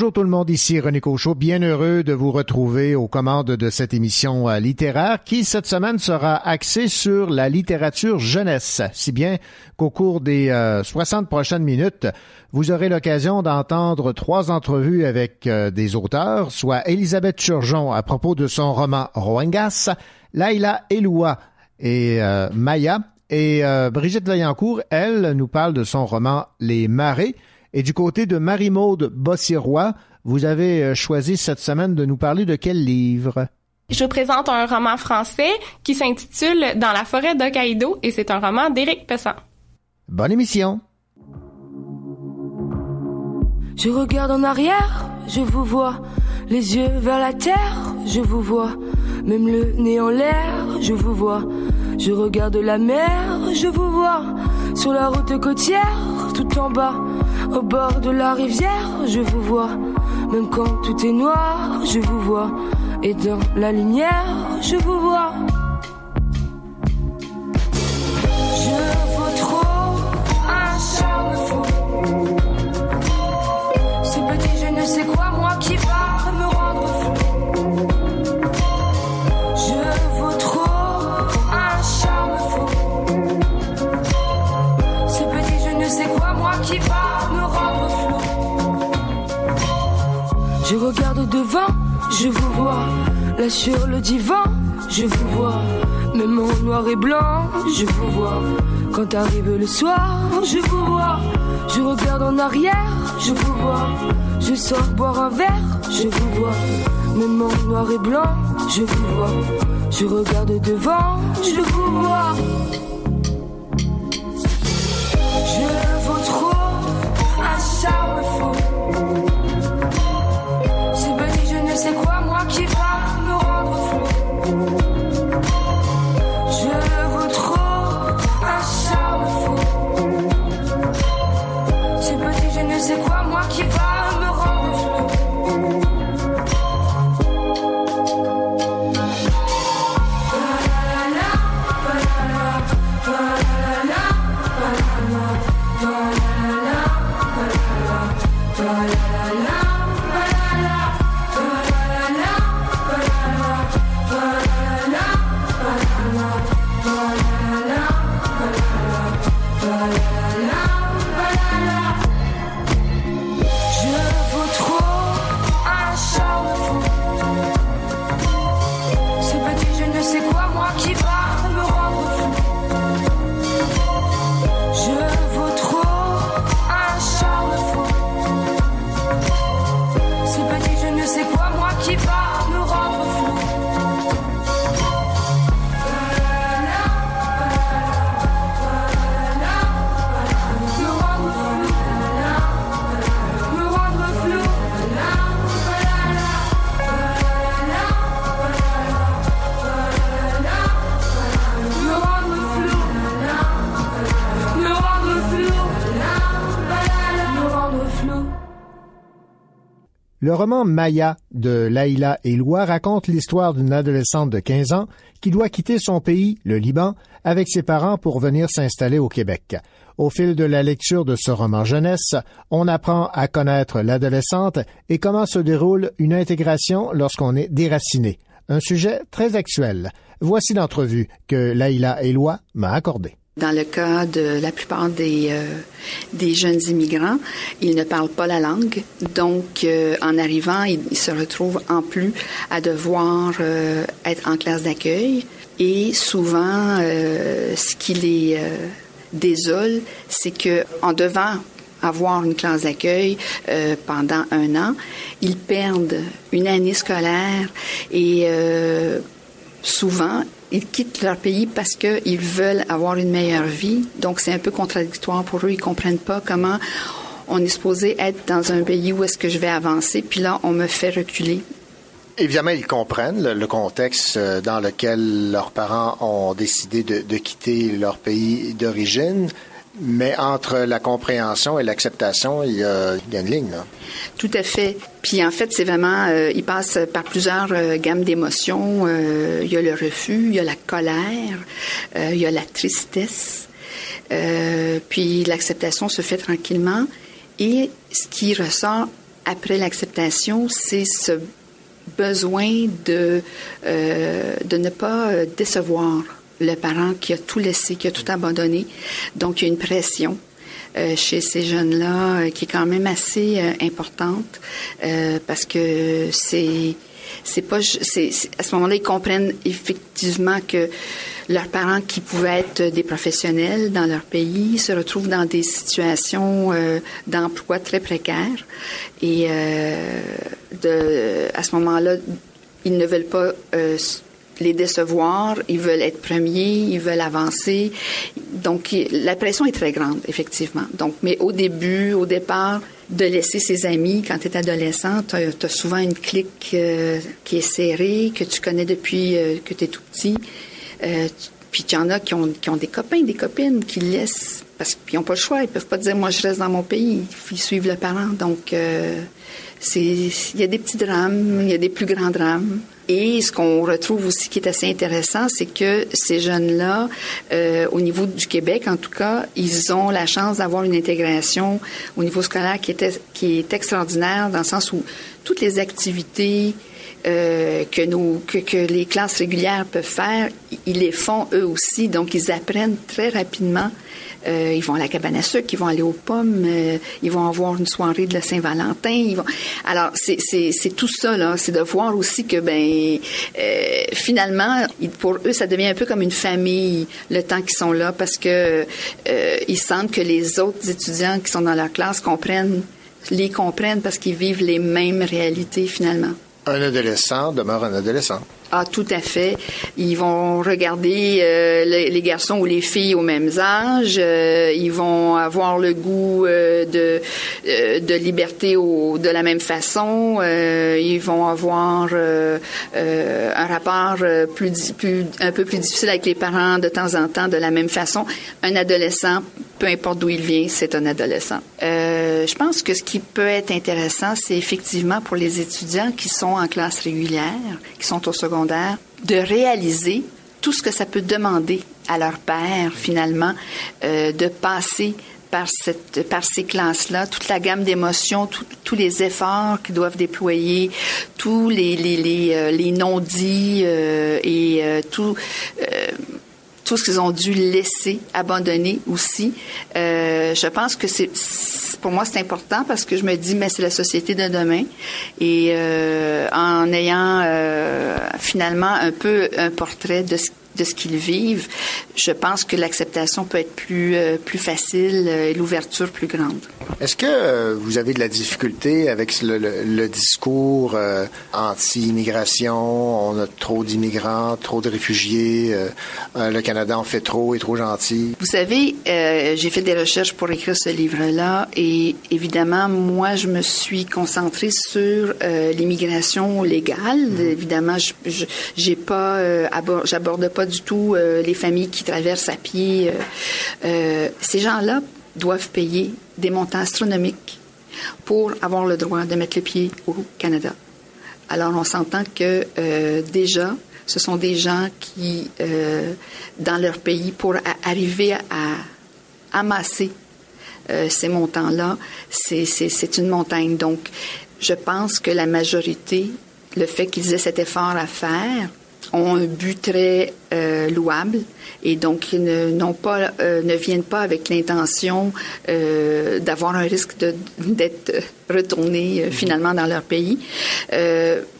Bonjour tout le monde, ici René Cochot, bien heureux de vous retrouver aux commandes de cette émission euh, littéraire qui cette semaine sera axée sur la littérature jeunesse, si bien qu'au cours des 60 euh, prochaines minutes, vous aurez l'occasion d'entendre trois entrevues avec euh, des auteurs, soit Elisabeth Turgeon à propos de son roman Roengas, Laila Eloua et Maya, et Brigitte Vaillancourt, elle, nous parle de son roman Les Marées, et du côté de Marie-Maude Bossirois, vous avez euh, choisi cette semaine de nous parler de quel livre? Je vous présente un roman français qui s'intitule Dans la forêt d'Hokkaido et c'est un roman d'Éric Pessan. Bonne émission. Je regarde en arrière, je vous vois, les yeux vers la terre, je vous vois, même le nez en l'air, je vous vois. Je regarde la mer, je vous vois, sur la route côtière, tout en bas, au bord de la rivière, je vous vois. Même quand tout est noir, je vous vois. Et dans la lumière, je vous vois. Qui va me rendre flou. Je regarde devant, je vous vois. Là sur le divan, je vous vois. Même en noir et blanc, je vous vois. Quand arrive le soir, je vous vois. Je regarde en arrière, je vous vois. Je sors boire un verre, je vous vois. Même en noir et blanc, je vous vois. Je regarde devant, je vous vois. Un charme Le roman Maya de Laïla Eloua raconte l'histoire d'une adolescente de 15 ans qui doit quitter son pays, le Liban, avec ses parents pour venir s'installer au Québec. Au fil de la lecture de ce roman jeunesse, on apprend à connaître l'adolescente et comment se déroule une intégration lorsqu'on est déraciné. Un sujet très actuel. Voici l'entrevue que Laïla Eloua m'a accordée. Dans le cas de la plupart des, euh, des jeunes immigrants, ils ne parlent pas la langue. Donc, euh, en arrivant, ils, se retrouvent en plus à devoir euh, être en classe d'accueil. Et souvent, ce qui les désole, c'est que en devant avoir une classe d'accueil pendant un an, ils perdent une année scolaire et souvent, ils quittent leur pays parce qu'ils veulent avoir une meilleure vie. Donc, c'est un peu contradictoire pour eux. Ils comprennent pas comment on est supposé être dans un pays où est-ce que je vais avancer, puis là, on me fait reculer. Évidemment, ils comprennent le, contexte euh, dans lequel leurs parents ont décidé de quitter leur pays d'origine. Mais entre la compréhension et l'acceptation, il, y a une ligne. Tout à fait. Puis en fait, c'est vraiment, euh, il passe par plusieurs euh, gammes d'émotions. Euh, il y a le refus, il y a la colère, il y a la tristesse. puis l'acceptation se fait tranquillement. Et ce qui ressort après l'acceptation, c'est ce besoin de, de ne pas décevoir le parent qui a tout laissé, qui a tout abandonné. Donc, il y a une pression. Euh, chez ces jeunes-là euh, qui est quand même assez euh, importante parce que c'est c'est pas c'est à ce moment-là ils comprennent effectivement que leurs parents qui pouvaient être des professionnels dans leur pays se retrouvent dans des situations d'emploi très précaires et à ce moment-là ils ne veulent pas les décevoir, ils veulent être premiers, ils veulent avancer. Donc, la pression est très grande, effectivement. Donc, mais au début, au départ, de laisser ses amis quand tu es adolescent, tu as, souvent une clique euh, qui est serrée, que tu connais depuis euh, que tu es tout petit. Euh, puis il y en a qui ont, des copains, des copines qui laissent parce qu'ils n'ont pas le choix. Ils peuvent pas dire moi je reste dans mon pays. Ils suivent le parent. Donc il y a des petits drames, il y a des plus grands drames. Et ce qu'on retrouve aussi qui est assez intéressant, c'est que ces jeunes-là, euh, au niveau du Québec en tout cas, ils ont la chance d'avoir une intégration au niveau scolaire qui est, qui est extraordinaire dans le sens où toutes les activités euh, que, nos, que, que, les classes régulières peuvent faire, ils les font eux aussi. Donc, ils apprennent très rapidement euh, ils vont à la cabane à sucre, ils vont aller aux pommes, euh, ils vont avoir une soirée de la Saint-Valentin. Alors, c'est tout ça, là. C'est de voir aussi que, ben, euh, finalement, pour eux, ça devient un peu comme une famille le temps qu'ils sont là parce que ils sentent que les autres étudiants qui sont dans leur classe comprennent, les comprennent parce qu'ils vivent les mêmes réalités finalement. Un adolescent demeure un adolescent. Ah, tout à fait. Ils vont regarder euh, les, garçons ou les filles au même âge. Euh, ils vont avoir le goût euh, de, de liberté de la même façon. ils vont avoir un rapport un peu plus difficile avec les parents de temps en temps de la même façon. Un adolescent, peu importe d'où il vient, c'est un adolescent. je pense que ce qui peut être intéressant, c'est effectivement pour les étudiants qui sont en classe régulière, qui sont au secondaire de réaliser tout ce que ça peut demander à leur père, finalement, euh, de passer par, cette, par ces classes-là, toute la gamme d'émotions, tous les efforts qu'ils doivent déployer, tous les, euh, non-dits euh, et tout tout ce qu'ils ont dû laisser, abandonner aussi. Euh, je pense que c'est, pour moi, c'est important parce que je me dis, mais c'est la société de demain. Et euh, en ayant euh, finalement un peu un portrait de ce de ce qu'ils vivent, je pense que l'acceptation peut être plus, euh, plus facile euh, et l'ouverture plus grande. Est-ce que euh, vous avez de la difficulté avec le, discours anti-immigration? On a trop d'immigrants, trop de réfugiés, le Canada en fait trop et trop gentil? Vous savez, j'ai fait des recherches pour écrire ce livre-là et évidemment, moi, je me suis concentrée sur l'immigration légale. Mm-hmm. Évidemment, je j'ai pas, j'aborde pas du tout euh, les familles qui traversent à pied. Euh, euh, ces gens-là doivent payer des montants astronomiques pour avoir le droit de mettre le pied au Canada. Alors, on s'entend que déjà, ce sont des gens qui, dans leur pays, pour arriver à, amasser ces montants-là, c'est une montagne. Donc, je pense que la majorité, le fait qu'ils aient cet effort à faire, ont un but très euh, louable et donc ne, n'ont pas, euh, ne viennent pas avec l'intention euh, d'avoir un risque d'être retournés euh, finalement dans leur pays.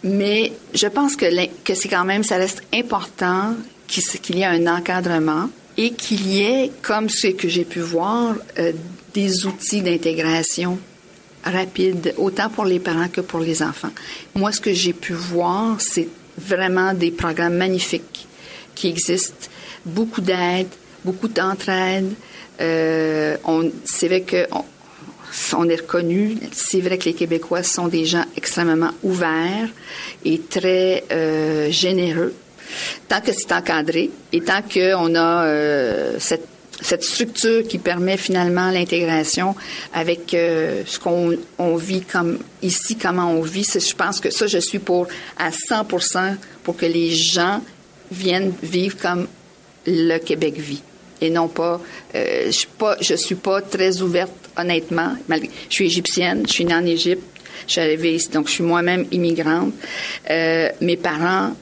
mais je pense que, que c'est quand même, ça reste important qu'il, qu'il y ait un encadrement et qu'il y ait, comme ce que j'ai pu voir, des outils d'intégration rapide, autant pour les parents que pour les enfants. Moi, ce que j'ai pu voir, c'est vraiment des programmes magnifiques qui existent, beaucoup d'aide, beaucoup d'entraide. Euh, c'est vrai que on, est reconnu. C'est vrai que les Québécois sont des gens extrêmement ouverts et très euh, généreux. Tant que c'est encadré et tant qu'on a euh, cette cette structure qui permet finalement l'intégration avec euh, ce qu'on on vit comme ici, comment on vit. Je pense que ça, je suis pour à 100 pour que les gens viennent vivre comme le Québec vit et non pas. Euh, je suis pas, suis pas très ouverte honnêtement. Je suis égyptienne, je suis née en Égypte, je suis arrivée ici, donc je suis moi-même immigrante. Euh, mes parents,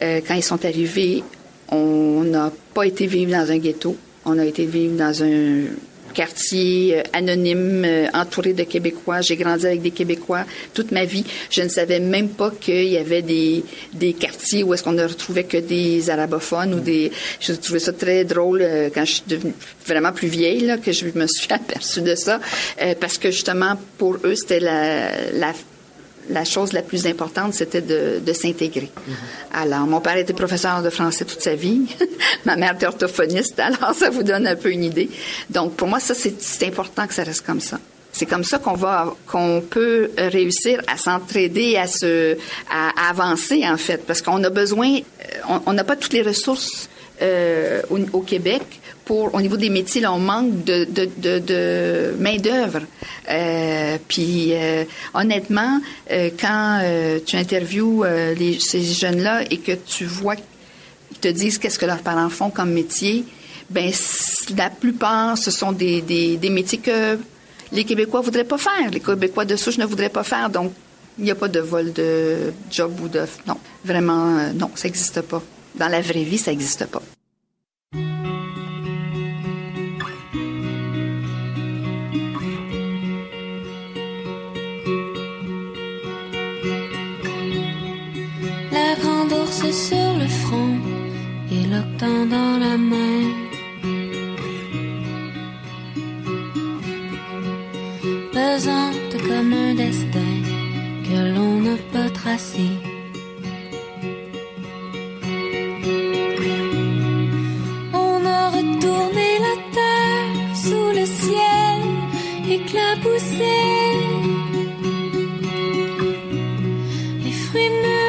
quand ils sont arrivés, on n'a pas été vivre dans un ghetto. On a été vivre dans un quartier euh, anonyme, euh, entouré de Québécois. J'ai grandi avec des Québécois toute ma vie. Je ne savais même pas qu'il y avait des, des quartiers où est-ce qu'on ne retrouvait que des arabophones ou des... Je trouvais ça très drôle euh, quand je suis devenue vraiment plus vieille, là, que je me suis aperçue de ça, parce que justement, pour eux, c'était la, la la chose la plus importante, c'était de, de s'intégrer. Alors, mon père était professeur de français toute sa vie. Ma mère était orthophoniste, alors ça vous donne un peu une idée. Donc, pour moi, ça, c'est important que ça reste comme ça. C'est comme ça qu'on va, qu'on peut réussir à s'entraider, à se, à, avancer en fait, parce qu'on a besoin, euh, on n'a pas toutes les ressources euh, au, Québec pour, au niveau des métiers, là, on manque de, de, de, de main d'œuvre. Euh, puis euh, honnêtement, euh, quand euh, tu interviews les, ces jeunes-là et que tu vois qu'ils te disent qu'est-ce que leurs parents font comme métier, ben la plupart ce sont des, des, des métiers que les Québécois voudraient pas faire, les Québécois de souche ne voudraient pas faire. Donc il n'y a pas de vol de job ou de non, vraiment non, ça n'existe pas. Dans la vraie vie, ça n'existe pas. sur le front et l'octan dans la main. Pesante comme un destin que l'on ne peut tracer. On a retourné la terre sous le ciel éclaboussé. Les fruits mûrs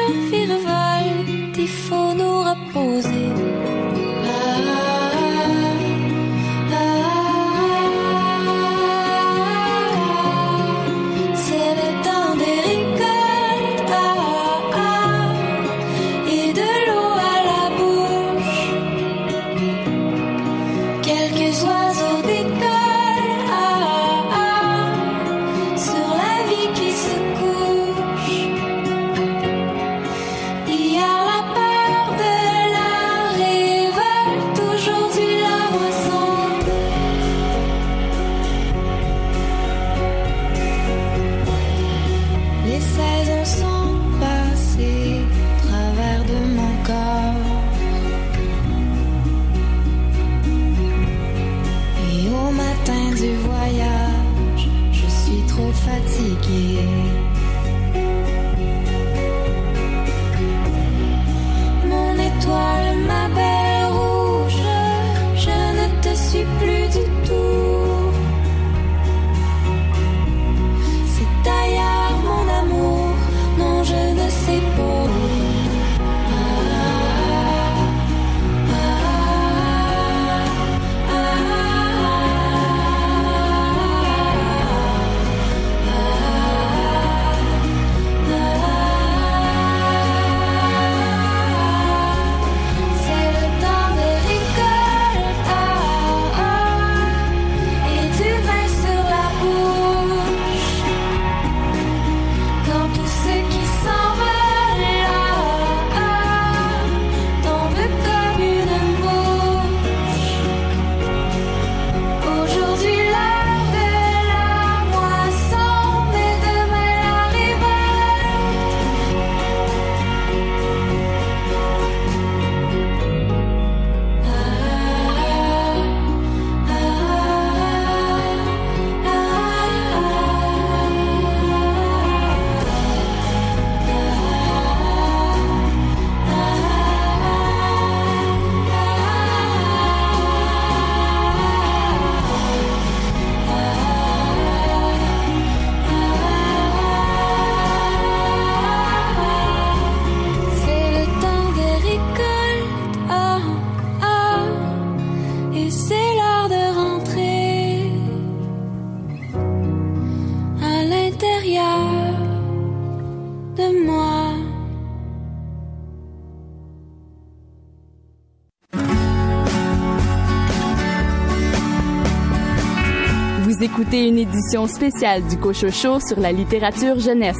édition spéciale du Cochocho sur la littérature jeunesse.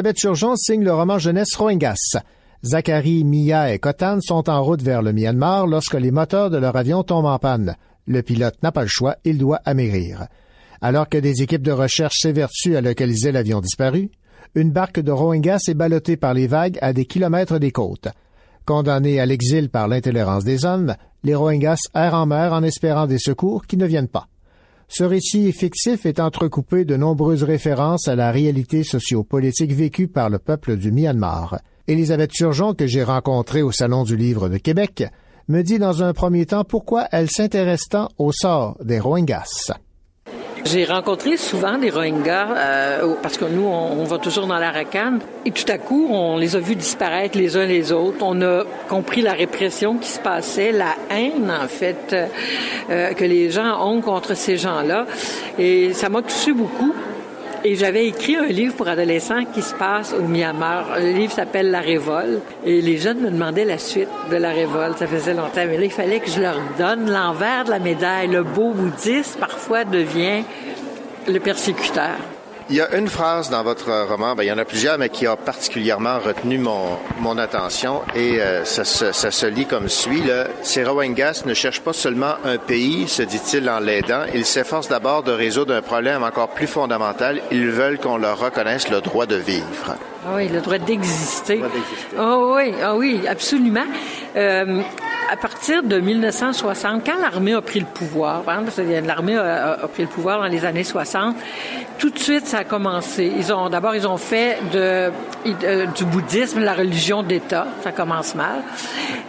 Elisabeth Turgeon signe le roman jeunesse Rohingyas. Zachary, Mia et Kotan sont en route vers le Myanmar lorsque les moteurs de leur avion tombent en panne. Le pilote n'a pas le choix, il doit amérir. Alors que des équipes de recherche s'évertuent à localiser l'avion disparu, une barque de Rohingyas est ballottée par les vagues à des kilomètres des côtes. Condamnés à l'exil par l'intolérance des hommes, les Rohingyas errent en mer en espérant des secours qui ne viennent pas. Ce récit fictif est entrecoupé de nombreuses références à la réalité sociopolitique vécue par le peuple du Myanmar. Élisabeth Turgeon, que j'ai rencontrée au Salon du Livre de Québec, me dit dans un premier temps pourquoi elle s'intéresse tant au sort des Rohingyas. J'ai rencontré souvent des Rohingyas euh, parce que nous, on, on, va toujours dans l'Arakan et tout à coup, on les a vus disparaître les uns les autres. On a compris la répression qui se passait, la haine en fait euh, que les gens ont contre ces gens-là et ça m'a touché beaucoup. Et j'avais écrit un livre pour adolescents qui se passe au Myanmar. Le livre s'appelle La Révolte. Et les jeunes me demandaient la suite de La Révolte. Ça faisait longtemps. Mais là, il fallait que je leur donne l'envers de la médaille. Le beau bouddhiste, parfois, devient le persécuteur. Il y a une phrase dans votre roman, ben, il y en a plusieurs, mais qui a particulièrement retenu mon, attention et euh, ça, se lit comme suit. Là. Ces Rohingyas ne cherchent pas seulement un pays, se dit-il en l'aidant, ils s'efforcent d'abord de résoudre un problème encore plus fondamental. Ils veulent qu'on leur reconnaisse le droit de vivre. Ah oui, le droit d'exister. Oh oui, ah oui, absolument. Euh, à partir de 1960, quand l'armée a pris le pouvoir, hein, parce que l'armée a, a, pris le pouvoir dans les années 60, tout de suite ça a commencé. Ils ont d'abord ils ont fait de, de, du bouddhisme la religion d'État, ça commence mal,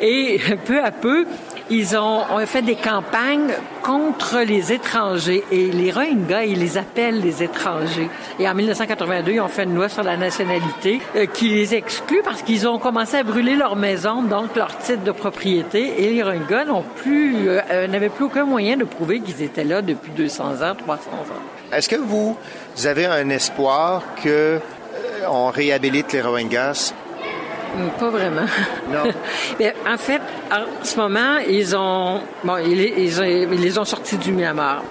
et peu à peu ils ont, fait des campagnes contre les étrangers et les Rohingyas, ils les appellent les étrangers. Et en 1982, ils ont fait une loi sur la nationalité euh, qui les exclut parce qu'ils ont commencé à brûler leurs maisons, donc leur titre de propriété. Et les Rohingyas euh n'avaient plus aucun moyen de prouver qu'ils étaient là depuis 200 ans, 300 ans. Est-ce que vous avez un espoir que euh, on réhabilite les Rohingyas pas vraiment. Non. Mais en fait, en ce moment, ils ont, bon, ils, ils, ont, ils les ont sortis du Myanmar.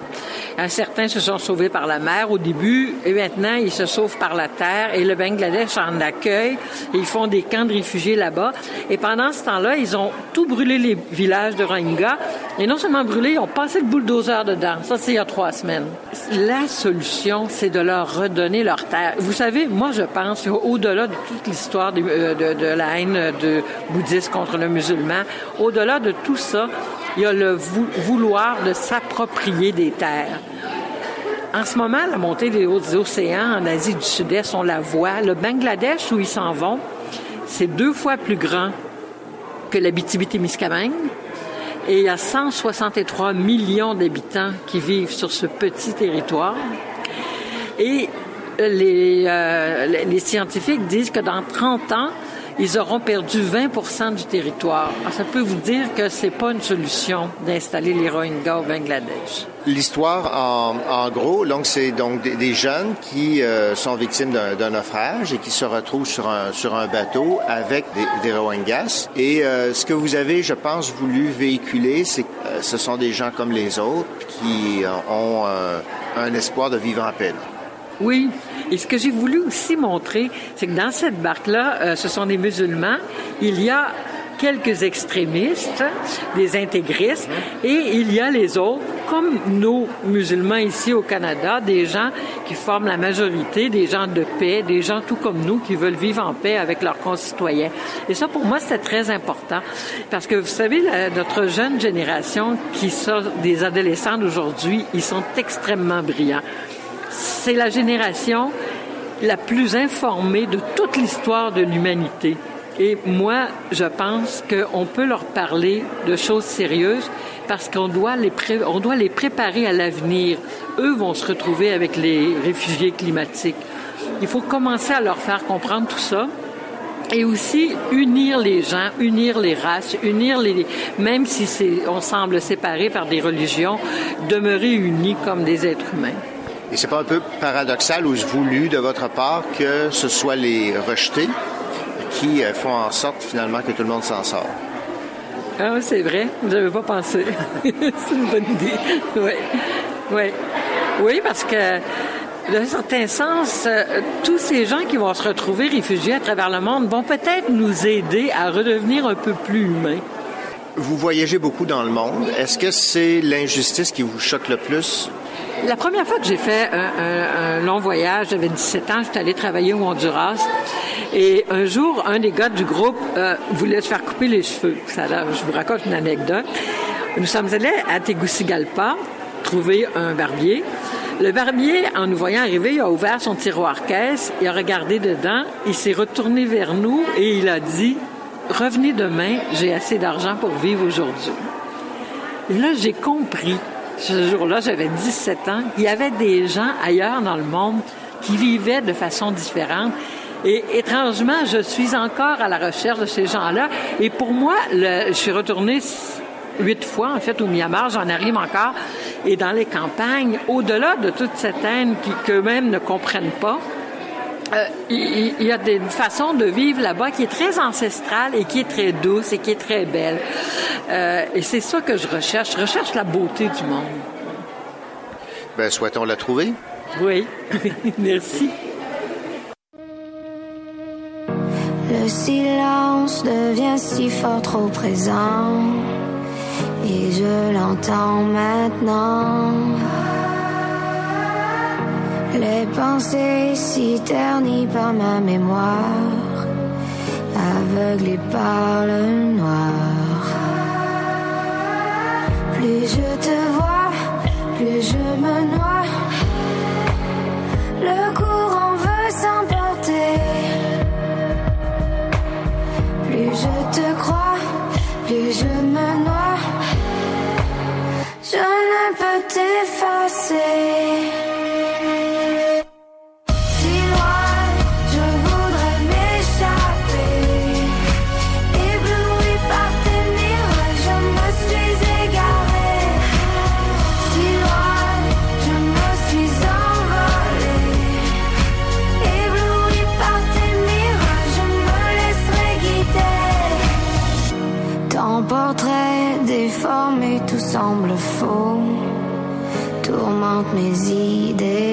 Certains se sont sauvés par la mer au début et maintenant ils se sauvent par la terre et le Bangladesh en accueille. Ils font des camps de réfugiés là-bas. Et pendant ce temps-là, ils ont tout brûlé les villages de Rohingya. Et non seulement brûlé, ils ont passé le bulldozer dedans. Ça, c'est il y a trois semaines. La solution, c'est de leur redonner leur terre. Vous savez, moi, je pense, au-delà de toute l'histoire de, de, la haine de bouddhiste contre le musulman, au-delà de tout ça, il y a le vouloir de s'approprier des terres. En ce moment, la montée des hautes océans en Asie du Sud-Est, on la voit. Le Bangladesh, où ils s'en vont, c'est deux fois plus grand que l'Abitibi-Témiscamingue. Et il y a 163 millions d'habitants qui vivent sur ce petit territoire. Et les, euh, les scientifiques disent que dans 30 ans, ils auront perdu 20 du territoire. Alors, ça peut vous dire que c'est pas une solution d'installer les Rohingyas au Bangladesh. L'histoire, en, gros, donc c'est donc des, jeunes qui euh, sont victimes d'un naufrage et qui se retrouvent sur un bateau avec des, des Rohingyas. Et euh, ce que vous avez, je pense, voulu véhiculer, c'est que euh, ce sont des gens comme les autres qui ont un espoir de vivre en paix. Oui. Et ce que j'ai voulu aussi montrer, c'est que dans cette barque-là, euh, ce sont des musulmans. Il y a quelques extrémistes, des intégristes, et il y a les autres, comme nos musulmans ici au Canada, des gens qui forment la majorité, des gens de paix, des gens tout comme nous qui veulent vivre en paix avec leurs concitoyens. Et ça, pour moi, c'était très important, parce que vous savez, la, notre jeune génération qui sort des adolescents d'aujourd'hui, ils sont extrêmement brillants c'est la génération la plus informée de toute l'histoire de l'humanité. Et moi, je pense qu'on peut leur parler de choses sérieuses parce qu'on doit les, préparer à l'avenir. Eux vont se retrouver avec les réfugiés climatiques. Il faut commencer à leur faire comprendre tout ça et aussi unir les gens, unir les races, unir les, même si on semble séparés par des religions, demeurer unis comme des êtres humains. Et c'est pas un peu paradoxal ou voulu de votre part que ce soit les rejetés qui euh, font en sorte finalement que tout le monde s'en sort? Ah, c'est vrai. Je n'avais pas pensé. c'est une bonne idée. Oui. Oui. Oui, parce que d'un certain sens, euh, tous ces gens qui vont se retrouver réfugiés à travers le monde vont peut-être nous aider à redevenir un peu plus humains. Vous voyagez beaucoup dans le monde. Est-ce que c'est l'injustice qui vous choque le plus la première fois que j'ai fait un, un, un, long voyage, j'avais 17 ans, j'étais allée travailler au Honduras. Et un jour, un des gars du groupe euh, voulait se faire couper les cheveux. Ça, je vous raconte une anecdote. Nous sommes allés à Tegucigalpa trouver un barbier. Le barbier, en nous voyant arriver, il a ouvert son tiroir caisse, il a regardé dedans, il s'est retourné vers nous et il a dit Revenez demain, j'ai assez d'argent pour vivre aujourd'hui. Et là, j'ai compris ce jour-là, j'avais 17 ans. Il y avait des gens ailleurs dans le monde qui vivaient de façon différente. Et étrangement, je suis encore à la recherche de ces gens-là. Et pour moi, je suis retournée huit fois, en fait, au Myanmar. J'en arrive encore. Et dans les campagnes, au-delà de toute cette haine qu'eux-mêmes ne comprennent pas, euh, il, il, y a des façons de vivre là-bas qui est très ancestrale et qui est très douce et qui est très belle. Euh, et c'est ça que je recherche. Je recherche la beauté du monde. Ben, souhaitons la trouver. Oui. Merci. Le silence devient si fort trop présent et je l'entends maintenant. Les pensées si ternies par ma mémoire, aveuglées par le noir. Plus je te vois, plus je me noie. Le courant veut s'emporter. Plus je te crois, plus je me noie. Je ne peux t'effacer. semble faux tourmente mes idées.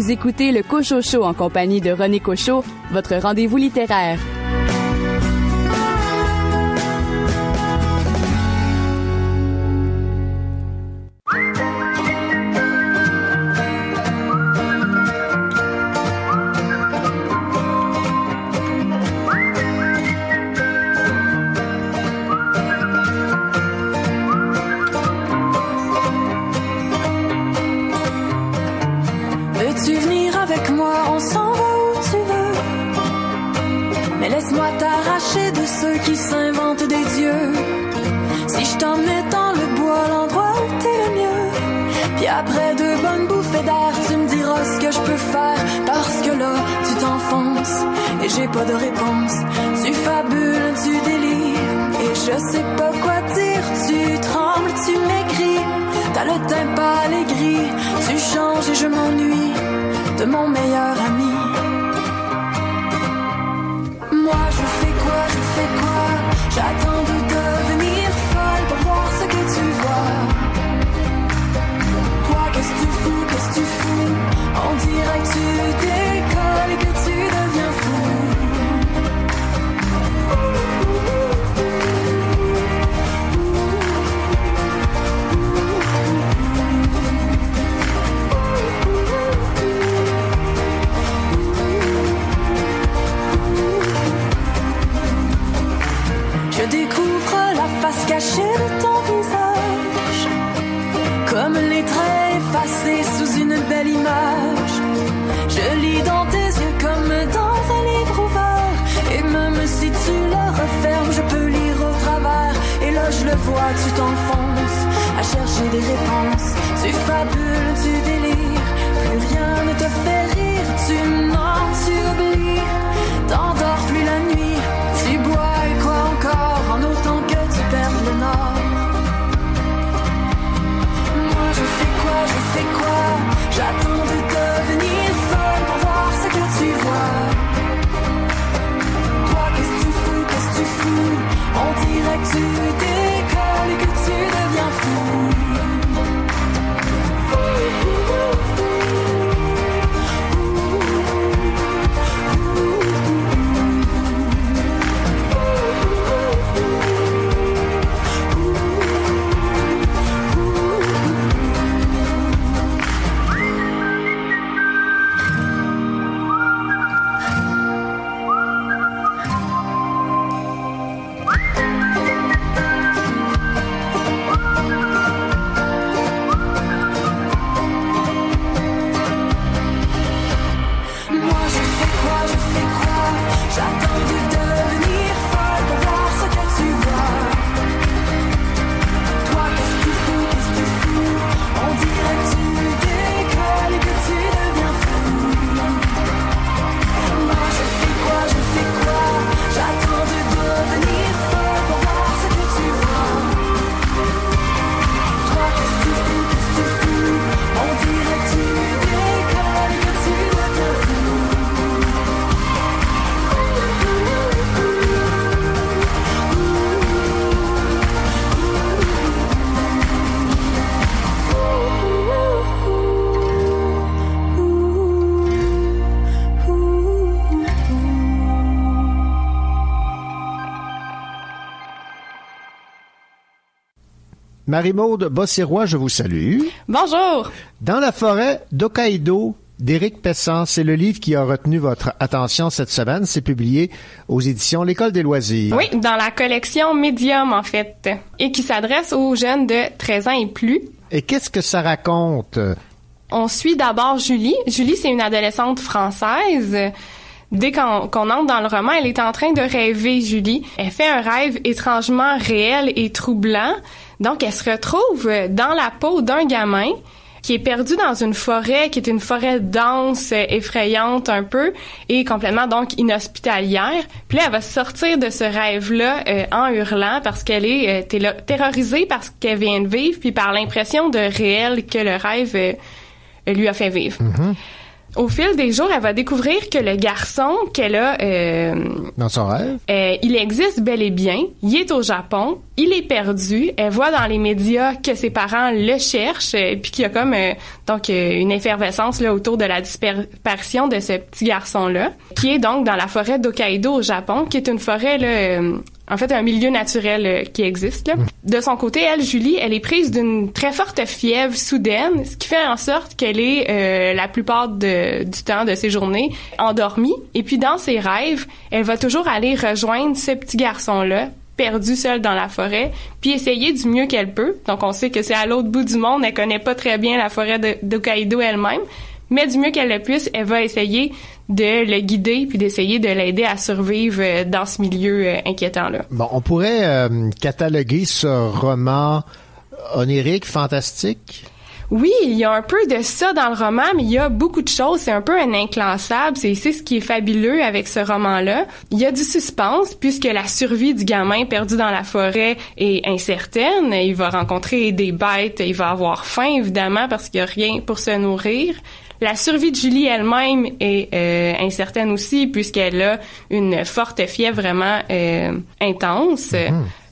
Vous écoutez le Cochocho en compagnie de René Cocho, votre rendez-vous littéraire. Marie-Maude Bossirois, je vous salue. Bonjour. Dans la forêt d'Hokkaido, d'Éric Pessan, c'est le livre qui a retenu votre attention cette semaine. C'est publié aux éditions L'École des loisirs. Oui, dans la collection Medium, en fait, et qui s'adresse aux jeunes de 13 ans et plus. Et qu'est-ce que ça raconte? On suit d'abord Julie. Julie, c'est une adolescente française. Dès qu'on qu'on entre dans le roman, elle est en train de rêver, Julie. Elle fait un rêve étrangement réel et troublant. Donc, elle se retrouve dans la peau d'un gamin qui est perdu dans une forêt, qui est une forêt dense, euh, effrayante un peu, et complètement donc inhospitalière. Puis là, elle va sortir de ce rêve-là euh, en hurlant parce qu'elle est euh, terrorisée par ce qu'elle vient de vivre, puis par l'impression de réel que le rêve euh, lui a fait vivre. Au fil des jours, elle va découvrir que le garçon qu'elle a euh, Dans son rêve? euh, il existe bel et bien. Il est au Japon. Il est perdu. Elle voit dans les médias que ses parents le cherchent, euh, puis qu'il y a comme euh, donc euh, une effervescence là autour de la disparition de ce petit garçon-là, qui est donc dans la forêt d'Hokkaido au Japon, qui est une forêt là. En fait, un milieu naturel euh, qui existe. Là. De son côté, elle, Julie, elle est prise d'une très forte fièvre soudaine, ce qui fait en sorte qu'elle est euh, la plupart de- du temps de ses journées endormie. Et puis dans ses rêves, elle va toujours aller rejoindre ce petit garçon-là perdu seul dans la forêt, puis essayer du mieux qu'elle peut. Donc on sait que c'est à l'autre bout du monde, elle connaît pas très bien la forêt d'Hokkaido elle-même, mais du mieux qu'elle le puisse, elle va essayer de le guider puis d'essayer de l'aider à survivre euh, dans ce milieu euh, inquiétant-là. Bon, on pourrait euh, cataloguer ce roman onirique, fantastique? Oui, il y a un peu de ça dans le roman, mais il y a beaucoup de choses. C'est un peu un inclassable. C'est ce qui est fabuleux avec ce roman-là. Il y a du suspense puisque la survie du gamin perdu dans la forêt est incertaine. Il va rencontrer des bêtes, il va avoir faim évidemment parce qu'il y a rien pour se nourrir. La survie de Julie elle-même est euh, incertaine aussi puisqu'elle a une forte fièvre vraiment euh, intense.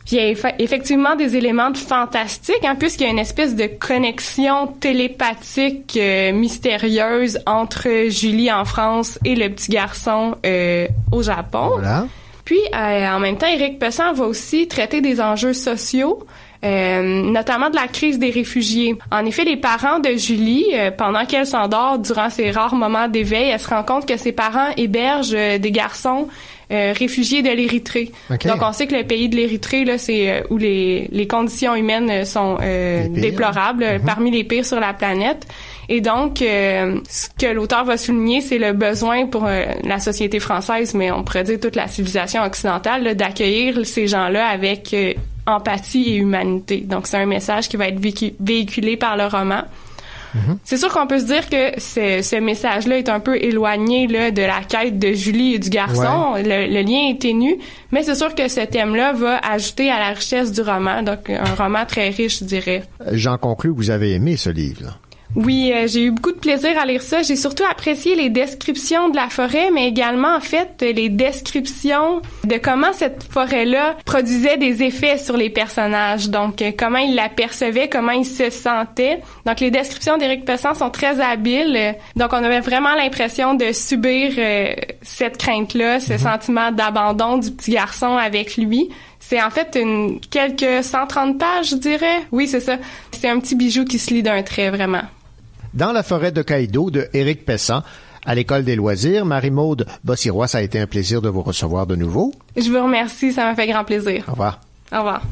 Puis il y a effe- effectivement des éléments de fantastique, hein, puisqu'il y a une espèce de connexion télépathique euh, mystérieuse entre Julie en France et le petit garçon euh, au Japon. Voilà. Puis, euh, en même temps, Éric Pessan va aussi traiter des enjeux sociaux, euh, notamment de la crise des réfugiés. En effet, les parents de Julie, euh, pendant qu'elle s'endort durant ses rares moments d'éveil, elle se rend compte que ses parents hébergent euh, des garçons euh, réfugiés de l'Érythrée. Ok. Donc, on sait que le pays de l'Érythrée, là, c'est euh, où les, les conditions humaines sont euh, déplorables, euh, parmi les pires sur la planète. Et donc, euh, ce que l'auteur va souligner, c'est le besoin pour euh, la société française, mais on pourrait dire toute la civilisation occidentale, là, d'accueillir ces gens-là avec euh, empathie et humanité. Donc, c'est un message qui va être véhiculé par le roman. C'est sûr qu'on peut se dire que ce, ce message-là est un peu éloigné là, de la quête de Julie et du garçon. Le, le lien est ténu, mais c'est sûr que ce thème-là va ajouter à la richesse du roman. Donc, un roman très riche, je dirais. J'en conclus que vous avez aimé ce livre. là. Oui, euh, j'ai eu beaucoup de plaisir à lire ça. J'ai surtout apprécié les descriptions de la forêt, mais également, en fait, les descriptions de comment cette forêt-là produisait des effets sur les personnages. Donc, euh, comment ils la percevaient, comment ils se sentaient. Donc, les descriptions d'Éric Pessan sont très habiles. Donc, on avait vraiment l'impression de subir euh, cette crainte-là, ce sentiment d'abandon du petit garçon avec lui. C'est en fait une quelques 130 pages, je dirais. Oui, c'est ça. C'est un petit bijou qui se lit d'un trait, vraiment. Dans la forêt de Caïdo de Éric Pessan, à l'École des loisirs, Marie-Maude Bossirois, ça a été un plaisir de vous recevoir de nouveau. Je vous remercie, ça m'a fait grand plaisir. Au revoir. Au revoir.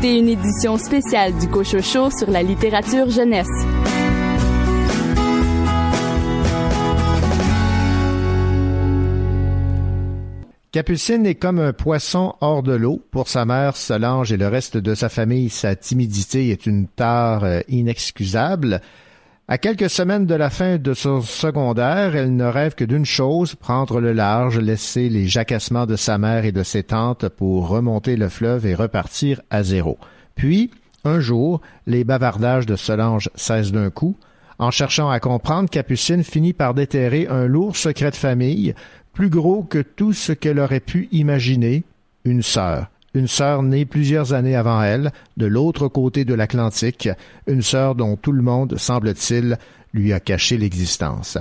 Une édition spéciale du Cochocho sur la littérature jeunesse. Capucine est comme un poisson hors de l'eau. Pour sa mère, Solange et le reste de sa famille, sa timidité est une tare euh, inexcusable. À quelques semaines de la fin de son secondaire, elle ne rêve que d'une chose, prendre le large, laisser les jacassements de sa mère et de ses tantes pour remonter le fleuve et repartir à zéro. Puis, un jour, les bavardages de Solange cessent d'un coup. En cherchant à comprendre, Capucine finit par déterrer un lourd secret de famille, plus gros que tout ce qu'elle aurait pu imaginer, une sœur. Une sœur née plusieurs années avant elle, de l'autre côté de l'Atlantique, une sœur dont tout le monde, semble-t-il, lui a caché l'existence.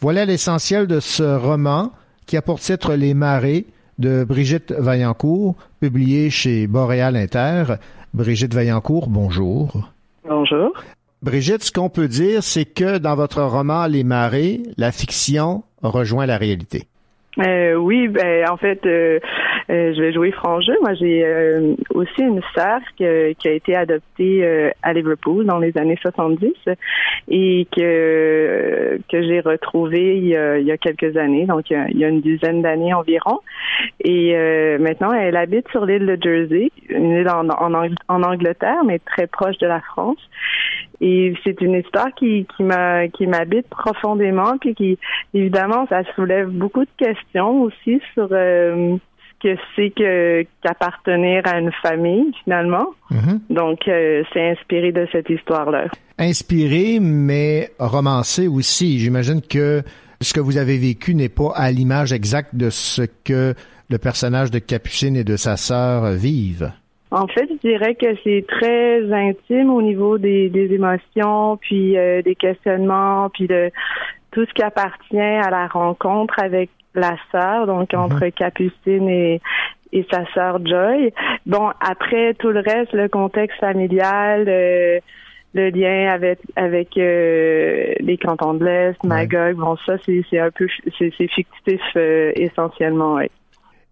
Voilà l'essentiel de ce roman qui a pour titre Les Marées de Brigitte Vaillancourt, publié chez Boréal Inter. Brigitte Vaillancourt, bonjour. Bonjour. Brigitte, ce qu'on peut dire, c'est que dans votre roman Les Marées, la fiction rejoint la réalité. Euh, oui, ben en fait, euh, euh, je vais jouer franc jeu. Moi, j'ai euh, aussi une sœur que- qui a été adoptée euh, à Liverpool dans les années 70 et que que j'ai retrouvée il y, a, il y a quelques années, donc il y a, il y a une dizaine d'années environ. Et euh, maintenant, elle habite sur l'île de Jersey, une île en, en, en Angleterre, mais très proche de la France. Et c'est une histoire qui, qui m'a qui m'habite profondément, puis qui évidemment ça soulève beaucoup de questions aussi sur euh, ce que c'est que qu'appartenir à une famille finalement. Donc euh, c'est inspiré de cette histoire-là. Inspiré, mais romancé aussi. J'imagine que ce que vous avez vécu n'est pas à l'image exacte de ce que le personnage de Capucine et de sa sœur vivent. En fait, je dirais que c'est très intime au niveau des, des émotions, puis euh, des questionnements, puis de tout ce qui appartient à la rencontre avec la sœur, donc entre Capucine et, et sa sœur Joy. Bon, après tout le reste, le contexte familial, euh, le lien avec avec euh, les cantons de l'Est, Magog, bon ça c'est c'est un peu c'est c'est fictif euh, essentiellement. Ouais.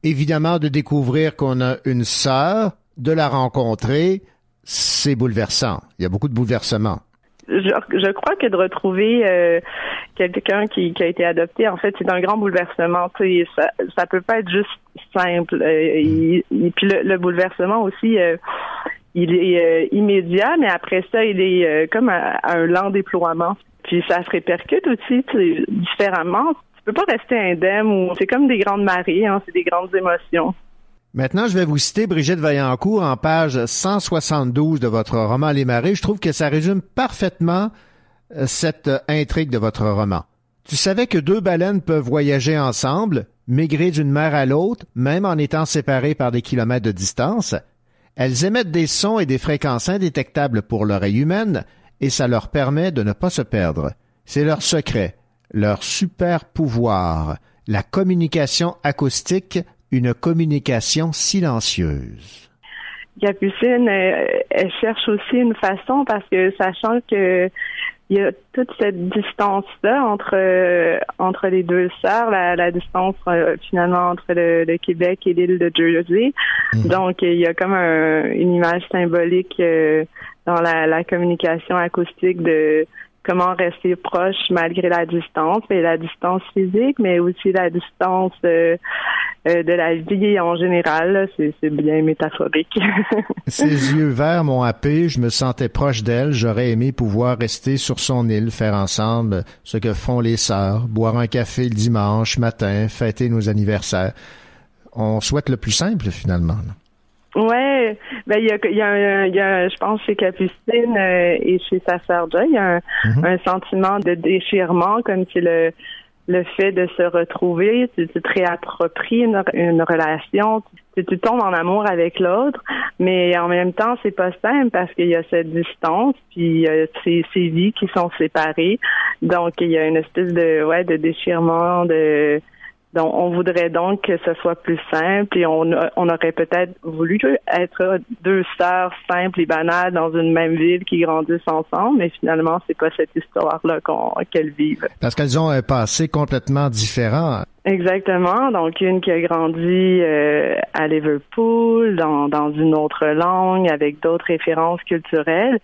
Évidemment, de découvrir qu'on a une sœur, de la rencontrer, c'est bouleversant. Il y a beaucoup de bouleversements. je, crois que de retrouver euh, quelqu'un qui, a été adopté, en fait, c'est un grand bouleversement. Ça, ça peut pas être juste simple. Euh, il- il- puis le, le bouleversement aussi, euh, il est euh, immédiat, mais après ça, il est euh, comme un lent déploiement. Puis ça se répercute aussi différemment. Tu peux pas rester indemne ou c'est comme des grandes marées, hein, c'est des grandes émotions. Maintenant, je vais vous citer Brigitte Vaillancourt en page 172 de votre roman Les Marées. Je trouve que ça résume parfaitement euh, cette euh, intrigue de votre roman. Tu savais que deux baleines peuvent voyager ensemble, migrer d'une mer à l'autre, même en étant séparées par des kilomètres de distance. Elles émettent des sons et des fréquences indétectables pour l'oreille humaine, et ça leur permet de ne pas se perdre. C'est leur secret, leur super pouvoir, la communication acoustique, une communication silencieuse. Capucine, elle, elle cherche aussi une façon parce que sachant que il y a toute cette distance-là entre euh, entre les deux sœurs, la, la distance euh, finalement entre le, le Québec et l'île de Jersey. Donc il y a comme un- une image symbolique euh, dans la, la communication acoustique de comment rester proche malgré la distance, et la distance physique, mais aussi la distance euh, euh, de la vie en général. c'est bien métaphorique. Ses yeux verts m'ont happé, je me sentais proche d'elle, j'aurais aimé pouvoir rester sur son île, faire ensemble ce que font les sœurs, boire un café le dimanche matin, fêter nos anniversaires. On souhaite le plus simple finalement. là. Ouais, ben il y a, il y a, il y a je pense chez Capucine euh, et chez sa sœur Joy, il y a un, un sentiment de déchirement, comme si le le fait de se retrouver, tu, tu te réappropries une, une relation, tu, tu tombes en amour avec l'autre, mais en même temps c'est pas simple parce qu'il y a cette distance, puis euh, ces, ces vies qui sont séparées, donc il y a une espèce de ouais de déchirement, de Donc, on voudrait donc que ce soit plus simple et on, on aurait peut-être voulu être deux sœurs simples et banales dans une même ville qui grandissent ensemble, mais finalement, c'est pas cette histoire-là qu'elles vivent. Parce qu'elles ont un passé complètement différent. Exactement. Donc, une qui a grandi euh, à Liverpool, dans, dans une autre langue, avec d'autres références culturelles.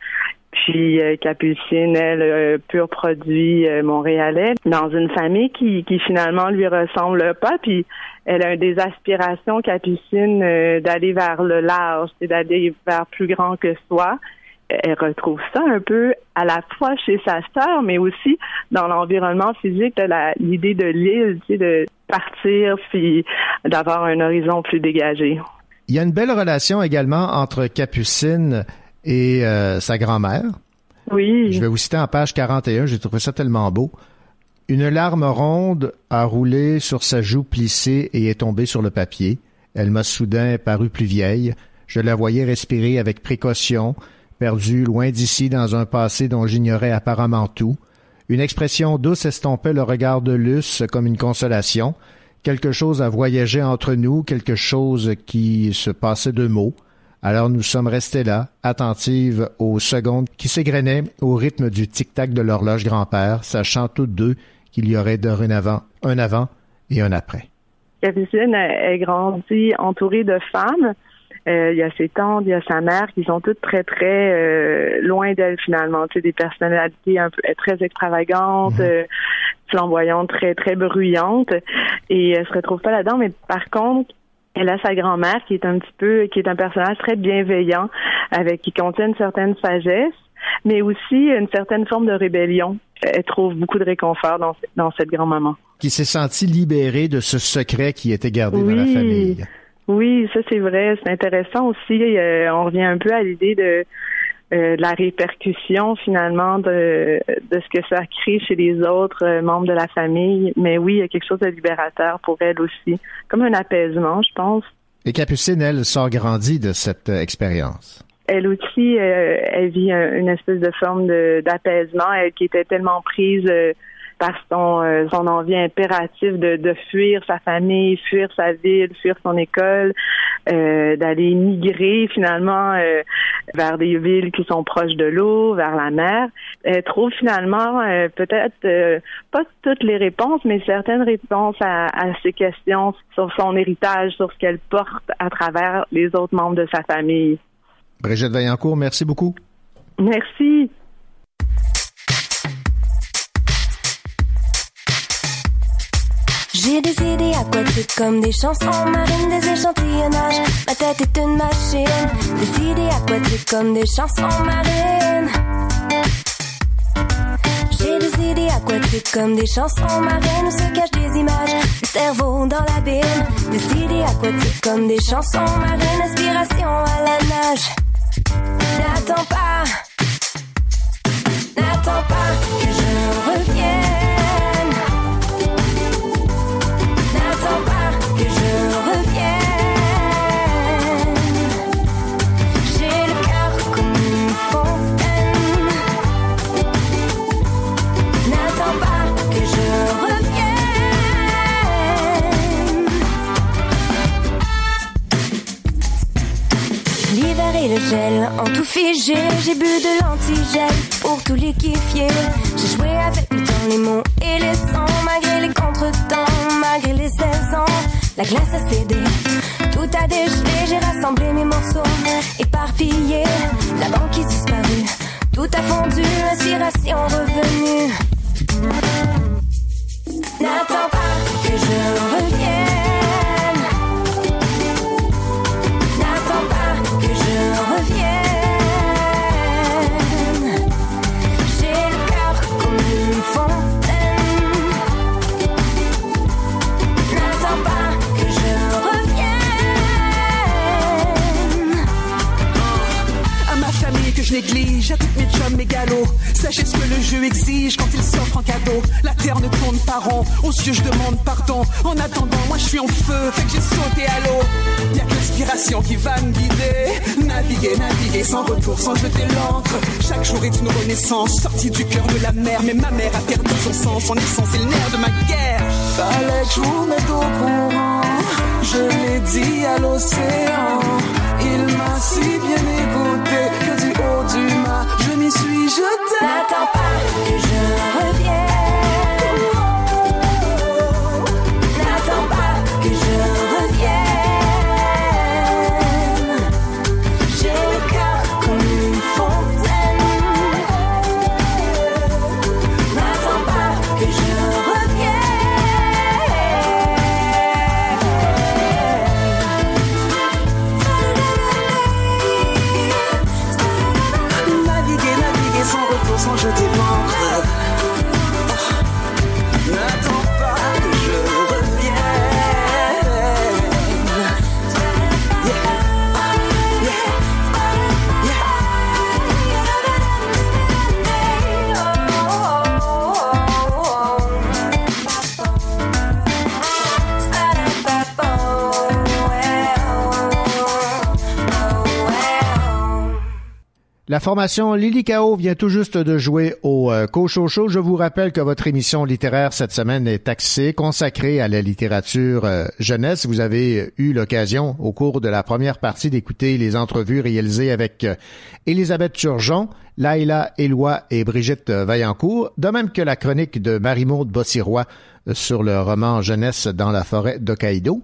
Puis euh, Capucine, elle, euh, pur produit euh, montréalais, dans une famille qui, qui finalement lui ressemble pas. Puis elle a des aspirations, Capucine, euh, d'aller vers le large, c'est d'aller vers plus grand que soi. Elle retrouve ça un peu à la fois chez sa sœur, mais aussi dans l'environnement physique, de l'idée de l'île, tu sais, de partir puis d'avoir un horizon plus dégagé. Il y a une belle relation également entre Capucine et euh, sa grand-mère. Oui. Je vais vous citer en page 41, j'ai trouvé ça tellement beau. Une larme ronde a roulé sur sa joue plissée et est tombée sur le papier. Elle m'a soudain paru plus vieille. Je la voyais respirer avec précaution, perdue loin d'ici dans un passé dont j'ignorais apparemment tout. Une expression douce estompait le regard de Luce comme une consolation. Quelque chose a voyagé entre nous, quelque chose qui se passait de mots. Alors nous sommes restés là, attentives aux secondes qui s'égrenaient au rythme du tic-tac de l'horloge grand-père, sachant toutes deux qu'il y aurait dorénavant un avant et un après. Capucine elle grandit entourée de femmes. Euh, il y a ses tantes, il y a sa mère qui sont toutes très très euh, loin d'elle finalement, tu sais, des personnalités un peu très extravagantes, euh, flamboyantes, très très bruyantes, et elle se retrouve pas là-dedans. Mais par contre, elle a sa grand-mère qui est un petit peu, qui est un personnage très bienveillant, avec qui contient une certaine sagesse, mais aussi une certaine forme de rébellion. Elle trouve beaucoup de réconfort dans, dans cette grand-maman. Qui s'est senti libéré de ce secret qui était gardé dans la Oui. famille. Oui, ça c'est vrai. C'est intéressant aussi. Euh, on revient un peu à l'idée de, euh, la répercussion finalement de, de ce que ça crée chez les autres euh, membres de la famille. Mais oui, il y a quelque chose de libérateur pour elle aussi, comme un apaisement, je pense. Et Capucine, elle, sort grandie de cette euh, expérience. Elle aussi, elle vit un- une espèce de forme d'apaisement, elle qui était tellement prise euh, par son, euh, son envie impérative de, de fuir sa famille, fuir sa ville, fuir son école, euh, d'aller migrer finalement euh, vers des villes qui sont proches de l'eau, vers la mer. Elle trouve finalement euh, peut-être euh, pas toutes les réponses, mais certaines réponses à, à ces questions sur son héritage, sur ce qu'elle porte à travers les autres membres de sa famille. Brigitte Vaillancourt, merci beaucoup. Merci. J'ai des idées aquatiques comme des chansons marines, des échantillonnages. Ma tête est une machine. Des idées aquatiques comme des chansons marines. J'ai des idées aquatiques comme des chansons marines où se cachent des images. Le cerveau dans l'abîme? Des idées aquatiques comme des chansons marines. Inspiration à la nage. N'attends pas. N'attends pas et le gel en tout figé. J'ai bu de l'antigel pour tout liquéfier. J'ai joué avec le temps, les mots et les sons. Malgré les contretemps, malgré les saisons. La glace a cédé, tout a dégelé. J'ai rassemblé mes morceaux, éparpillés. La banquise disparue, tout a fondu. Inspiration revenue. N'attends pas que je revienne. Mes chums. Sachez ce que le jeu exige quand il s'offre en cadeau. La terre ne tourne pas rond, aux cieux je demande pardon. En attendant, moi je suis en feu, fait que j'ai sauté à l'eau. Y'a que l'inspiration qui va me guider. Naviguer Naviguer, sans retour, sans jeter l'encre. Chaque jour est une renaissance, sortie du cœur de la mer. Mais ma mère a perdu son sens, son essence est le nerf de ma guerre. Fallait que je vous mette au courant. Je l'ai dit à l'océan. Il m'a si bien écouté que je m'y suis jeté. N'attends pas que je revienne. La formation Lily Kao vient tout juste de jouer au euh, Cocho Show. Je vous rappelle que votre émission littéraire cette semaine est axée, consacrée à la littérature euh, jeunesse. Vous avez eu l'occasion au cours de la première partie d'écouter les entrevues réalisées avec euh, Elisabeth Turgeon, Laila Éloi et Brigitte Vaillancourt, de même que la chronique de Marie-Maude Bossirois euh, sur le roman Jeunesse dans la forêt d'Hokkaido.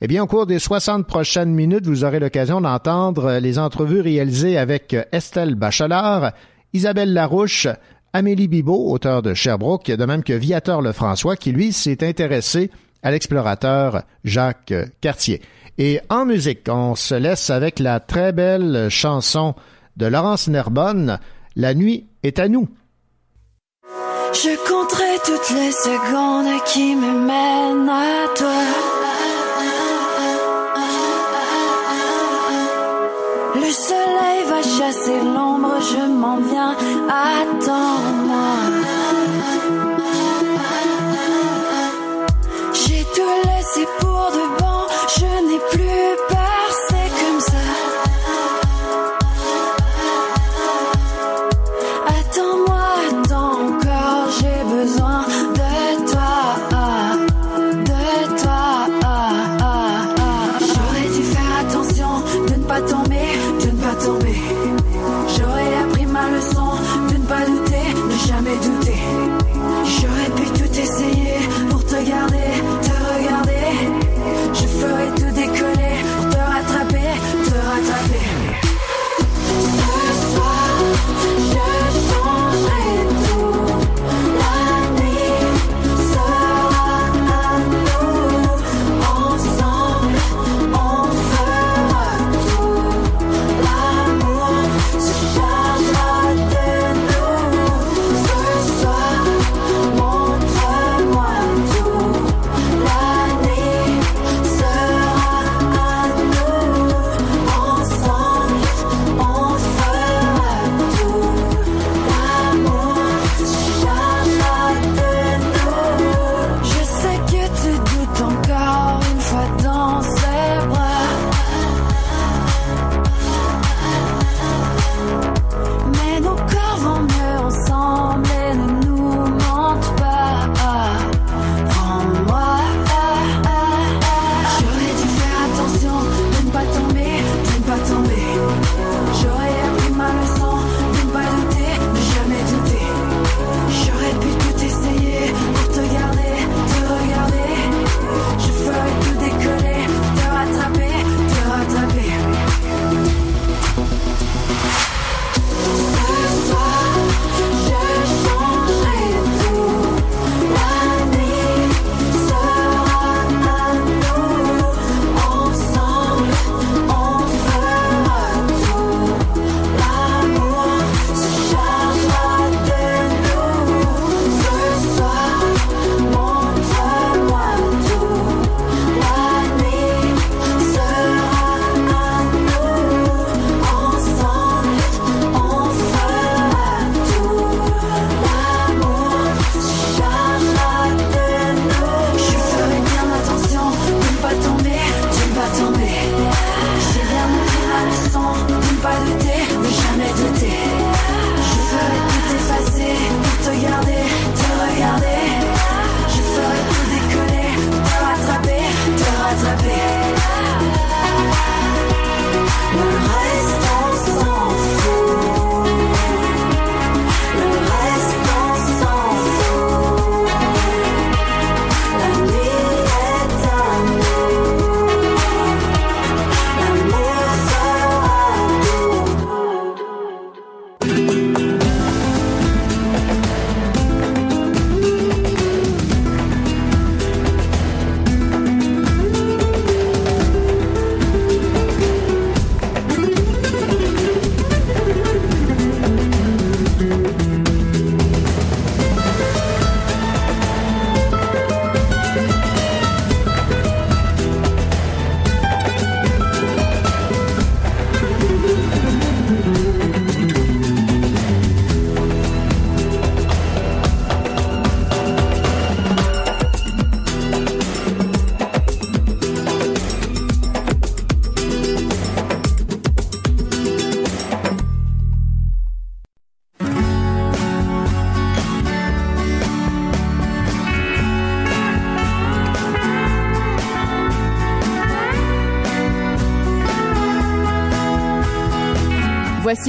Eh bien, au cours des 60 prochaines minutes, vous aurez l'occasion d'entendre les entrevues réalisées avec Estelle Bachelard, Isabelle Larouche, Amélie Bibot, auteur de Sherbrooke, de même que Viateur Lefrançois, qui lui s'est intéressé à l'explorateur Jacques Cartier. Et en musique, on se laisse avec la très belle chanson de Laurence Nerbonne, La nuit est à nous. Je compterai toutes les secondes qui me mènent à toi. Le soleil va chasser l'ombre, je m'en viens, attends-moi. J'ai tout laissé pour de bon, je n'ai plus peur,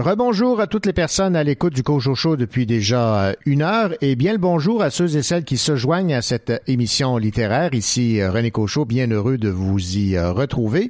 Rebonjour à toutes les personnes à l'écoute du Cocho Show depuis déjà euh, une heure et bien le bonjour à ceux et celles qui se joignent à cette émission littéraire. Ici euh, René Cochot, bien heureux de vous y euh, retrouver.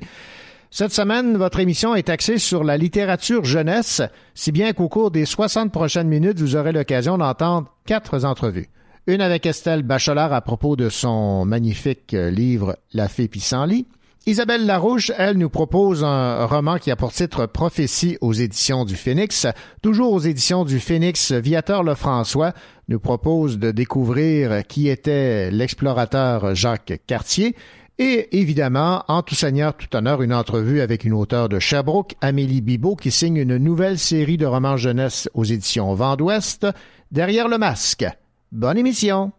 Cette semaine, votre émission est axée sur la littérature jeunesse, si bien qu'au cours des 60 prochaines minutes, vous aurez l'occasion d'entendre quatre entrevues. Une avec Estelle Bachelard à propos de son magnifique livre La fée pissenlit. Isabelle Larouche, elle, nous propose un roman qui a pour titre Prophétie aux éditions du Phénix. Toujours aux éditions du Phénix, Viateur Lefrançois nous propose de découvrir qui était l'explorateur Jacques Cartier. Et évidemment, en tout seigneur, tout honneur, une entrevue avec une auteure de Sherbrooke, Amélie Bibot, qui signe une nouvelle série de romans jeunesse aux éditions Vent d'Ouest, Derrière le masque. Bonne émission!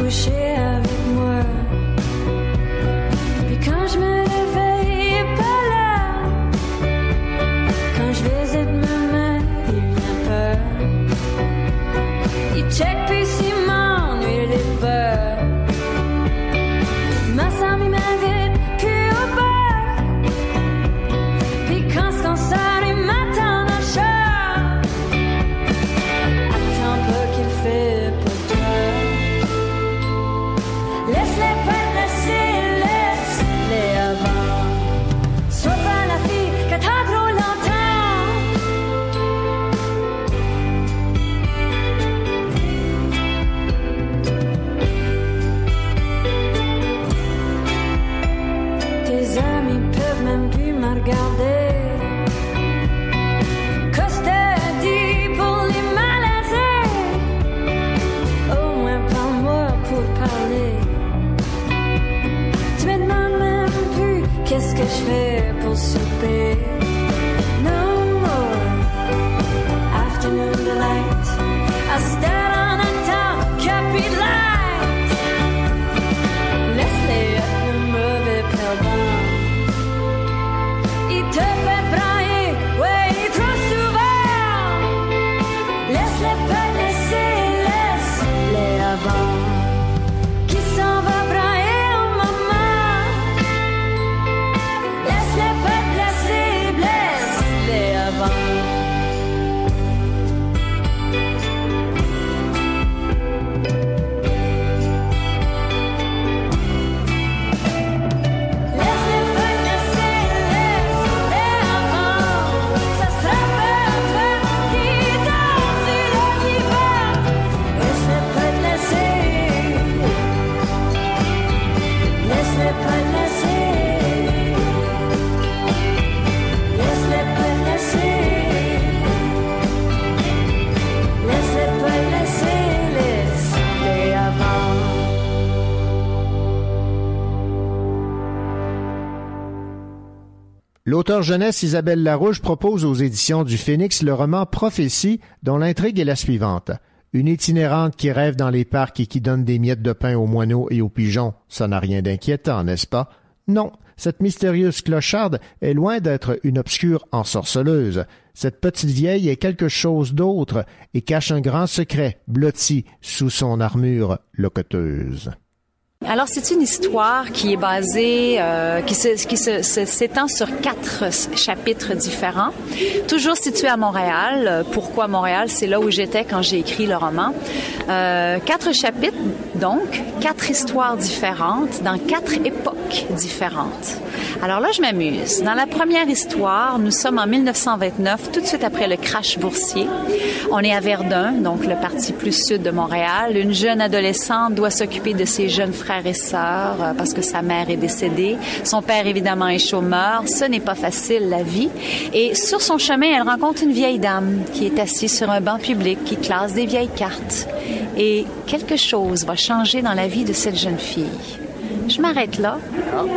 Vient plus se coucher avec fais pour souper. L'auteur jeunesse Isabelle Larouche propose aux éditions du Phénix le roman Prophétie, dont l'intrigue est la suivante. Une itinérante qui rêve dans les parcs et qui donne des miettes de pain aux moineaux et aux pigeons, ça n'a rien d'inquiétant, n'est-ce pas? Non, cette mystérieuse clocharde est loin d'être une obscure ensorceleuse. Cette petite vieille est quelque chose d'autre et cache un grand secret blotti sous son armure loqueteuse. Alors, c'est une histoire qui est basée, euh, qui se- qui se- se- s'étend sur quatre chapitres différents, toujours situés à Montréal. Pourquoi Montréal? C'est là où j'étais quand j'ai écrit le roman. Euh, quatre chapitres, donc, quatre histoires différentes dans quatre époques différentes. Alors là, je m'amuse. Dans la première histoire, nous sommes en 1929, tout de suite après le crash boursier. On est à Verdun, donc le parti plus sud de Montréal. Une jeune adolescente doit s'occuper de ses jeunes frères et sœurs euh, parce que sa mère est décédée. Son père, évidemment, est chômeur. Ce n'est pas facile, la vie. Et sur son chemin, elle rencontre une vieille dame qui est assise sur un banc public, qui classe des vieilles cartes. Et quelque chose va changer dans la vie de cette jeune fille. Je m'arrête là.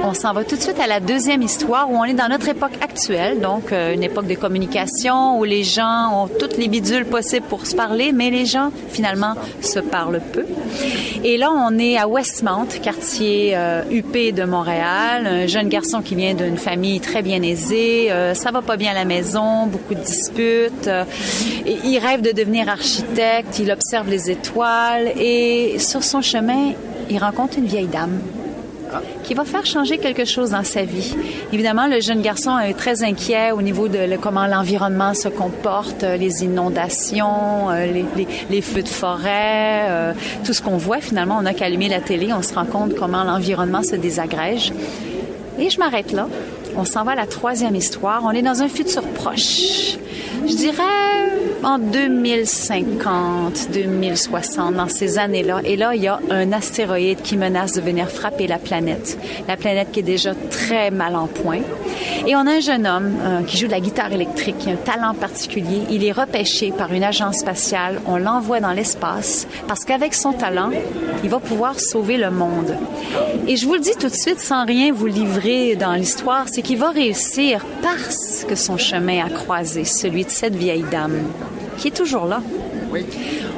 On s'en va tout de suite à la deuxième histoire où on est dans notre époque actuelle, donc euh, une époque de communication où les gens ont toutes les bidules possibles pour se parler, mais les gens finalement se parlent peu. Et là, on est à Westmount, quartier euh, UP de Montréal, un jeune garçon qui vient d'une famille très bien aisée, euh, ça va pas bien à la maison, beaucoup de disputes. euh, il rêve de devenir architecte, il observe les étoiles et sur son chemin, il rencontre une vieille dame qui va faire changer quelque chose dans sa vie. Évidemment, le jeune garçon est très inquiet au niveau de comment l'environnement se comporte, euh, les inondations, euh, les, feux de forêt, euh, tout ce qu'on voit. Finalement, on n'a qu'à allumer la télé, on se rend compte comment l'environnement se désagrège. Et je m'arrête là. On s'en va à la troisième histoire. On est dans un futur proche. Je dirais en 2050, 2060, dans ces années-là. Et là, il y a un astéroïde qui menace de venir frapper la planète. La planète qui est déjà très mal en point. Et on a un jeune homme euh, qui joue de la guitare électrique, qui a un talent particulier. Il est repêché par une agence spatiale. On l'envoie dans l'espace parce qu'avec son talent, il va pouvoir sauver le monde. Et je vous le dis tout de suite, sans rien vous livrer dans l'histoire, c'est qu'il va réussir parce que son chemin a croisé celui de cette vieille dame, qui est toujours là.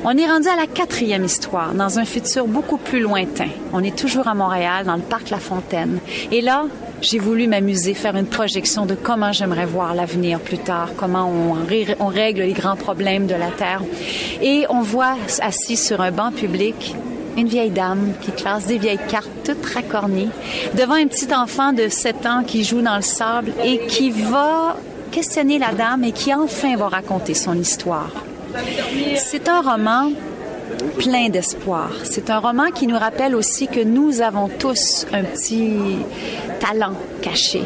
On est rendu à la quatrième histoire, dans un futur beaucoup plus lointain. On est toujours à Montréal, dans le parc La Fontaine. Et là, j'ai voulu m'amuser, faire une projection de comment j'aimerais voir l'avenir plus tard, comment on règle les grands problèmes de la Terre. Et on voit assis sur un banc public une vieille dame qui classe des vieilles cartes toutes racornies devant un petit enfant de 7 ans qui joue dans le sable et qui va questionner la dame et qui enfin va raconter son histoire. C'est un roman plein d'espoir. C'est un roman qui nous rappelle aussi que nous avons tous un petit talent caché,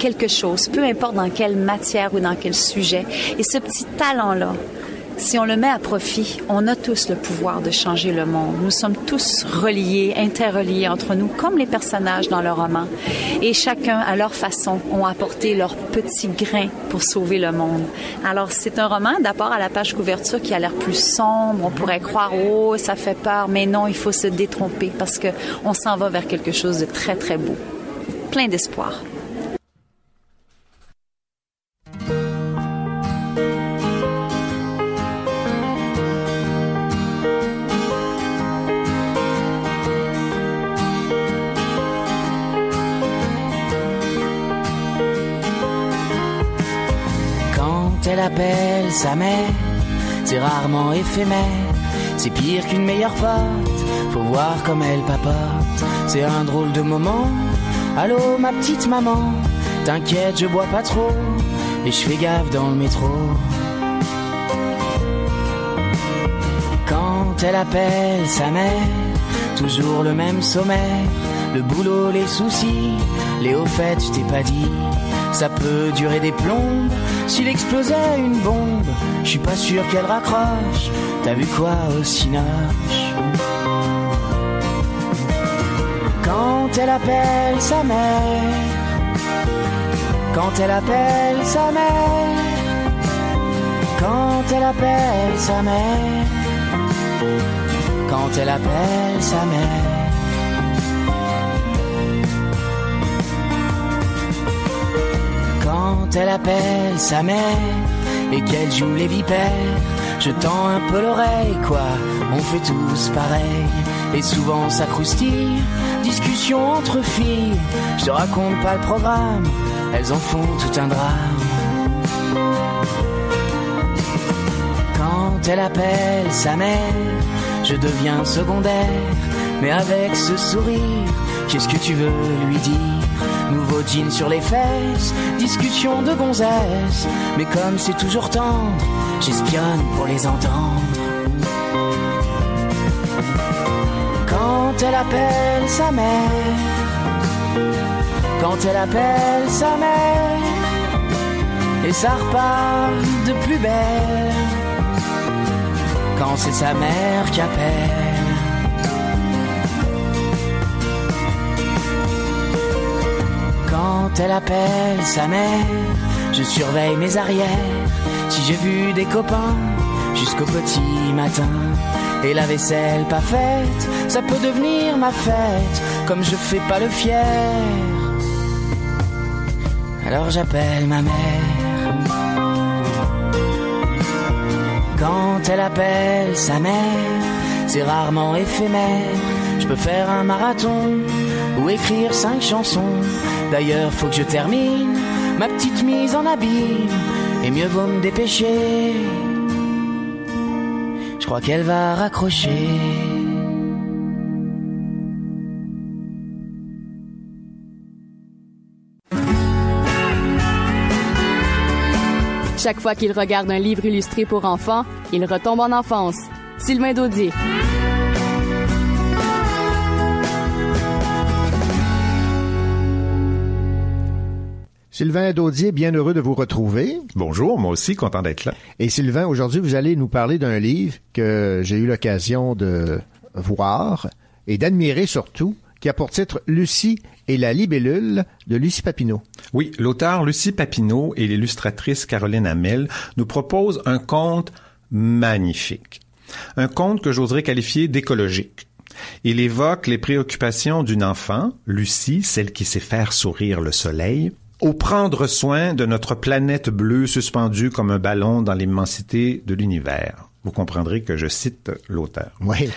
quelque chose, peu importe dans quelle matière ou dans quel sujet. Et ce petit talent-là, si on le met à profit, on a tous le pouvoir de changer le monde. Nous sommes tous reliés, interreliés entre nous, comme les personnages dans le roman. Et chacun, à leur façon, ont apporté leur petit grain pour sauver le monde. Alors, c'est un roman, d'abord à la page couverture, qui a l'air plus sombre. On pourrait croire, oh, ça fait peur. Mais non, il faut se détromper parce que on s'en va vers quelque chose de très, très beau. Plein d'espoir. Sa mère, c'est rarement éphémère. C'est pire qu'une meilleure pote, faut voir comme elle papote. C'est un drôle de moment. Allô, ma petite maman, t'inquiète, je bois pas trop. Et je fais gaffe dans le métro. Quand elle appelle sa mère, toujours le même sommaire. Le boulot, les soucis, les hauts faits, je t'ai pas dit. Ça peut durer des plombes. S'il explosait une bombe, je suis pas sûr qu'elle raccroche. T'as vu quoi au cinoche Quand elle appelle sa mère, quand elle appelle sa mère, quand elle appelle sa mère, quand elle appelle sa mère. Quand elle appelle sa mère et qu'elle joue les vipères, je tends un peu l'oreille, quoi, on fait tous pareil. Et souvent ça croustille, discussion entre filles, je te raconte pas le programme, elles en font tout un drame. Quand elle appelle sa mère, je deviens secondaire, mais avec ce sourire, qu'est-ce que tu veux lui dire? Nouveau jean sur les fesses, discussion de gonzesse, mais comme c'est toujours tendre, j'espionne pour les entendre. Quand elle appelle sa mère, quand elle appelle sa mère et ça repart de plus belle quand c'est sa mère qui appelle. Elle appelle sa mère, je surveille mes arrières. Si j'ai vu des copains jusqu'au petit matin et la vaisselle pas faite, ça peut devenir ma fête comme je fais pas le fier. Alors j'appelle ma mère. Quand elle appelle sa mère, c'est rarement éphémère. Je peux faire un marathon ou écrire cinq chansons. D'ailleurs, faut que je termine ma petite mise en abîme. Et mieux vaut me dépêcher. Je crois qu'elle va raccrocher. Chaque fois qu'il regarde un livre illustré pour enfants, il retombe en enfance. Sylvain Daudier. Sylvain Daudier, bien heureux de vous retrouver. Bonjour, moi aussi, content d'être là. Et Sylvain, aujourd'hui, vous allez nous parler d'un livre que j'ai eu l'occasion de voir et d'admirer surtout, qui a pour titre Lucie et la libellule de Lucie Papineau. Oui, l'auteur Lucie Papineau et l'illustratrice Caroline Hamel nous proposent un conte magnifique. Un conte que j'oserais qualifier d'écologique. Il évoque les préoccupations d'une enfant, Lucie, celle qui sait faire sourire le soleil, au prendre soin de notre planète bleue suspendue comme un ballon dans l'immensité de l'univers. Vous comprendrez que je cite l'auteur. Oui.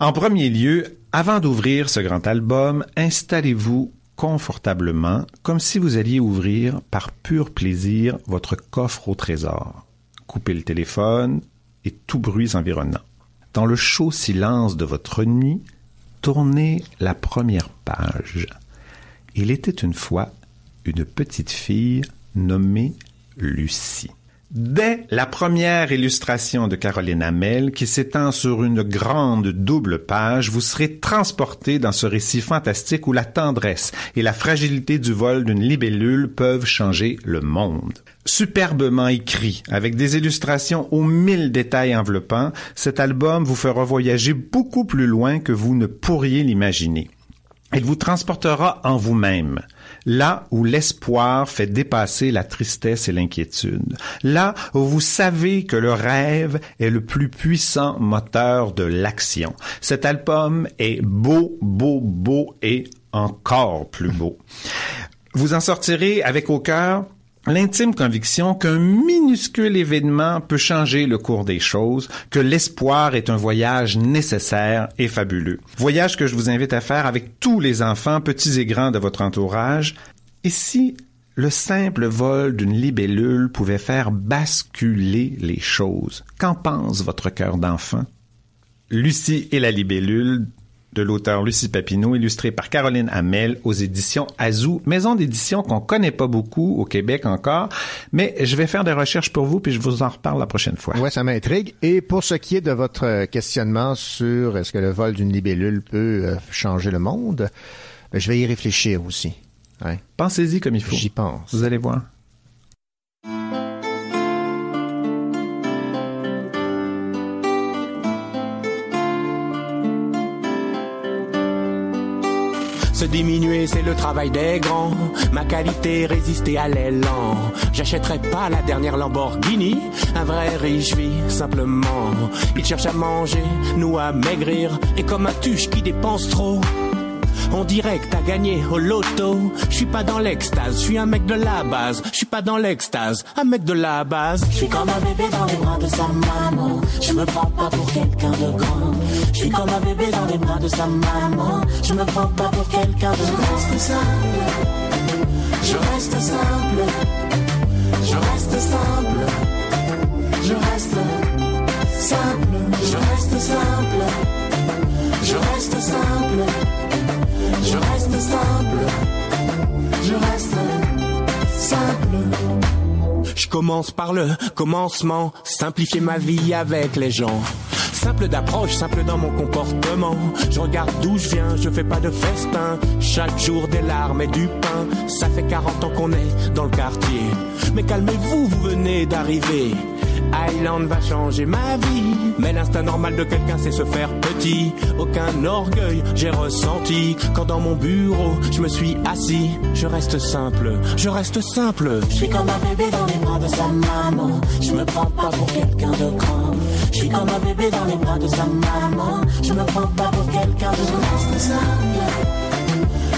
En premier lieu, avant d'ouvrir ce grand album, installez-vous confortablement comme si vous alliez ouvrir par pur plaisir votre coffre au trésor. Coupez le téléphone et tout bruit environnant. Dans le chaud silence de votre nuit, tournez la première page. Il était une fois une petite fille nommée Lucie. Dès la première illustration de Caroline Hamel, qui s'étend sur une grande double page, vous serez transporté dans ce récit fantastique où la tendresse et la fragilité du vol d'une libellule peuvent changer le monde. Superbement écrit, avec des illustrations aux mille détails enveloppants, cet album vous fera voyager beaucoup plus loin que vous ne pourriez l'imaginer. Il vous transportera en vous-même, là où l'espoir fait dépasser la tristesse et l'inquiétude, là où vous savez que le rêve est le plus puissant moteur de l'action. Cet album est beau, beau, beau et encore plus beau. Vous en sortirez avec au cœur l'intime conviction qu'un minuscule événement peut changer le cours des choses, que l'espoir est un voyage nécessaire et fabuleux. Voyage que je vous invite à faire avec tous les enfants, petits et grands de votre entourage. Et si le simple vol d'une libellule pouvait faire basculer les choses, qu'en pense votre cœur d'enfant? Lucie et la libellule de l'auteur Lucie Papineau, illustré par Caroline Hamel aux éditions Azou, maison d'édition qu'on connaît pas beaucoup au Québec encore, mais je vais faire des recherches pour vous puis je vous en reparle la prochaine fois. Ouais, ça m'intrigue. Et pour ce qui est de votre questionnement sur est-ce que le vol d'une libellule peut euh, changer le monde, ben, je vais y réfléchir aussi. Ouais. Pensez-y comme il faut. J'y pense. Vous allez voir. Se diminuer, c'est le travail des grands. Ma qualité, résister à l'élan. J'achèterai pas la dernière Lamborghini. Un vrai riche vit simplement. Il cherche à manger, nous à maigrir. Et comme un tuche qui dépense trop. Dirait que t'as gagné au loto. Je suis pas dans l'extase, je suis un mec de la base. Je suis pas dans l'extase, un mec de la base. Je suis comme un bébé dans les bras de sa maman. Je me prends pas pour quelqu'un de grand. Je suis comme un bébé dans les bras de sa maman. Je me prends pas pour quelqu'un de grand. Je reste simple. Je reste simple. Je reste simple. Je reste simple. Je reste simple. Je reste simple. Je reste simple. Je reste simple. Je commence par le commencement, simplifier ma vie avec les gens. Simple d'approche, simple dans mon comportement. Je regarde d'où je viens, je fais pas de festin. Chaque jour des larmes et du pain. Ça fait 40 ans qu'on est dans le quartier. Mais calmez-vous, vous venez d'arriver. Island va changer ma vie. Mais l'instinct normal de quelqu'un, c'est se faire petit. Aucun orgueil, j'ai ressenti. Quand dans mon bureau, je me suis assis. Je reste simple, je reste simple. Je suis comme un bébé dans les bras de sa maman. Je me prends pas pour quelqu'un de grand. Je suis comme un bébé dans les bras de sa maman. Je me prends pas pour quelqu'un de. Je reste simple.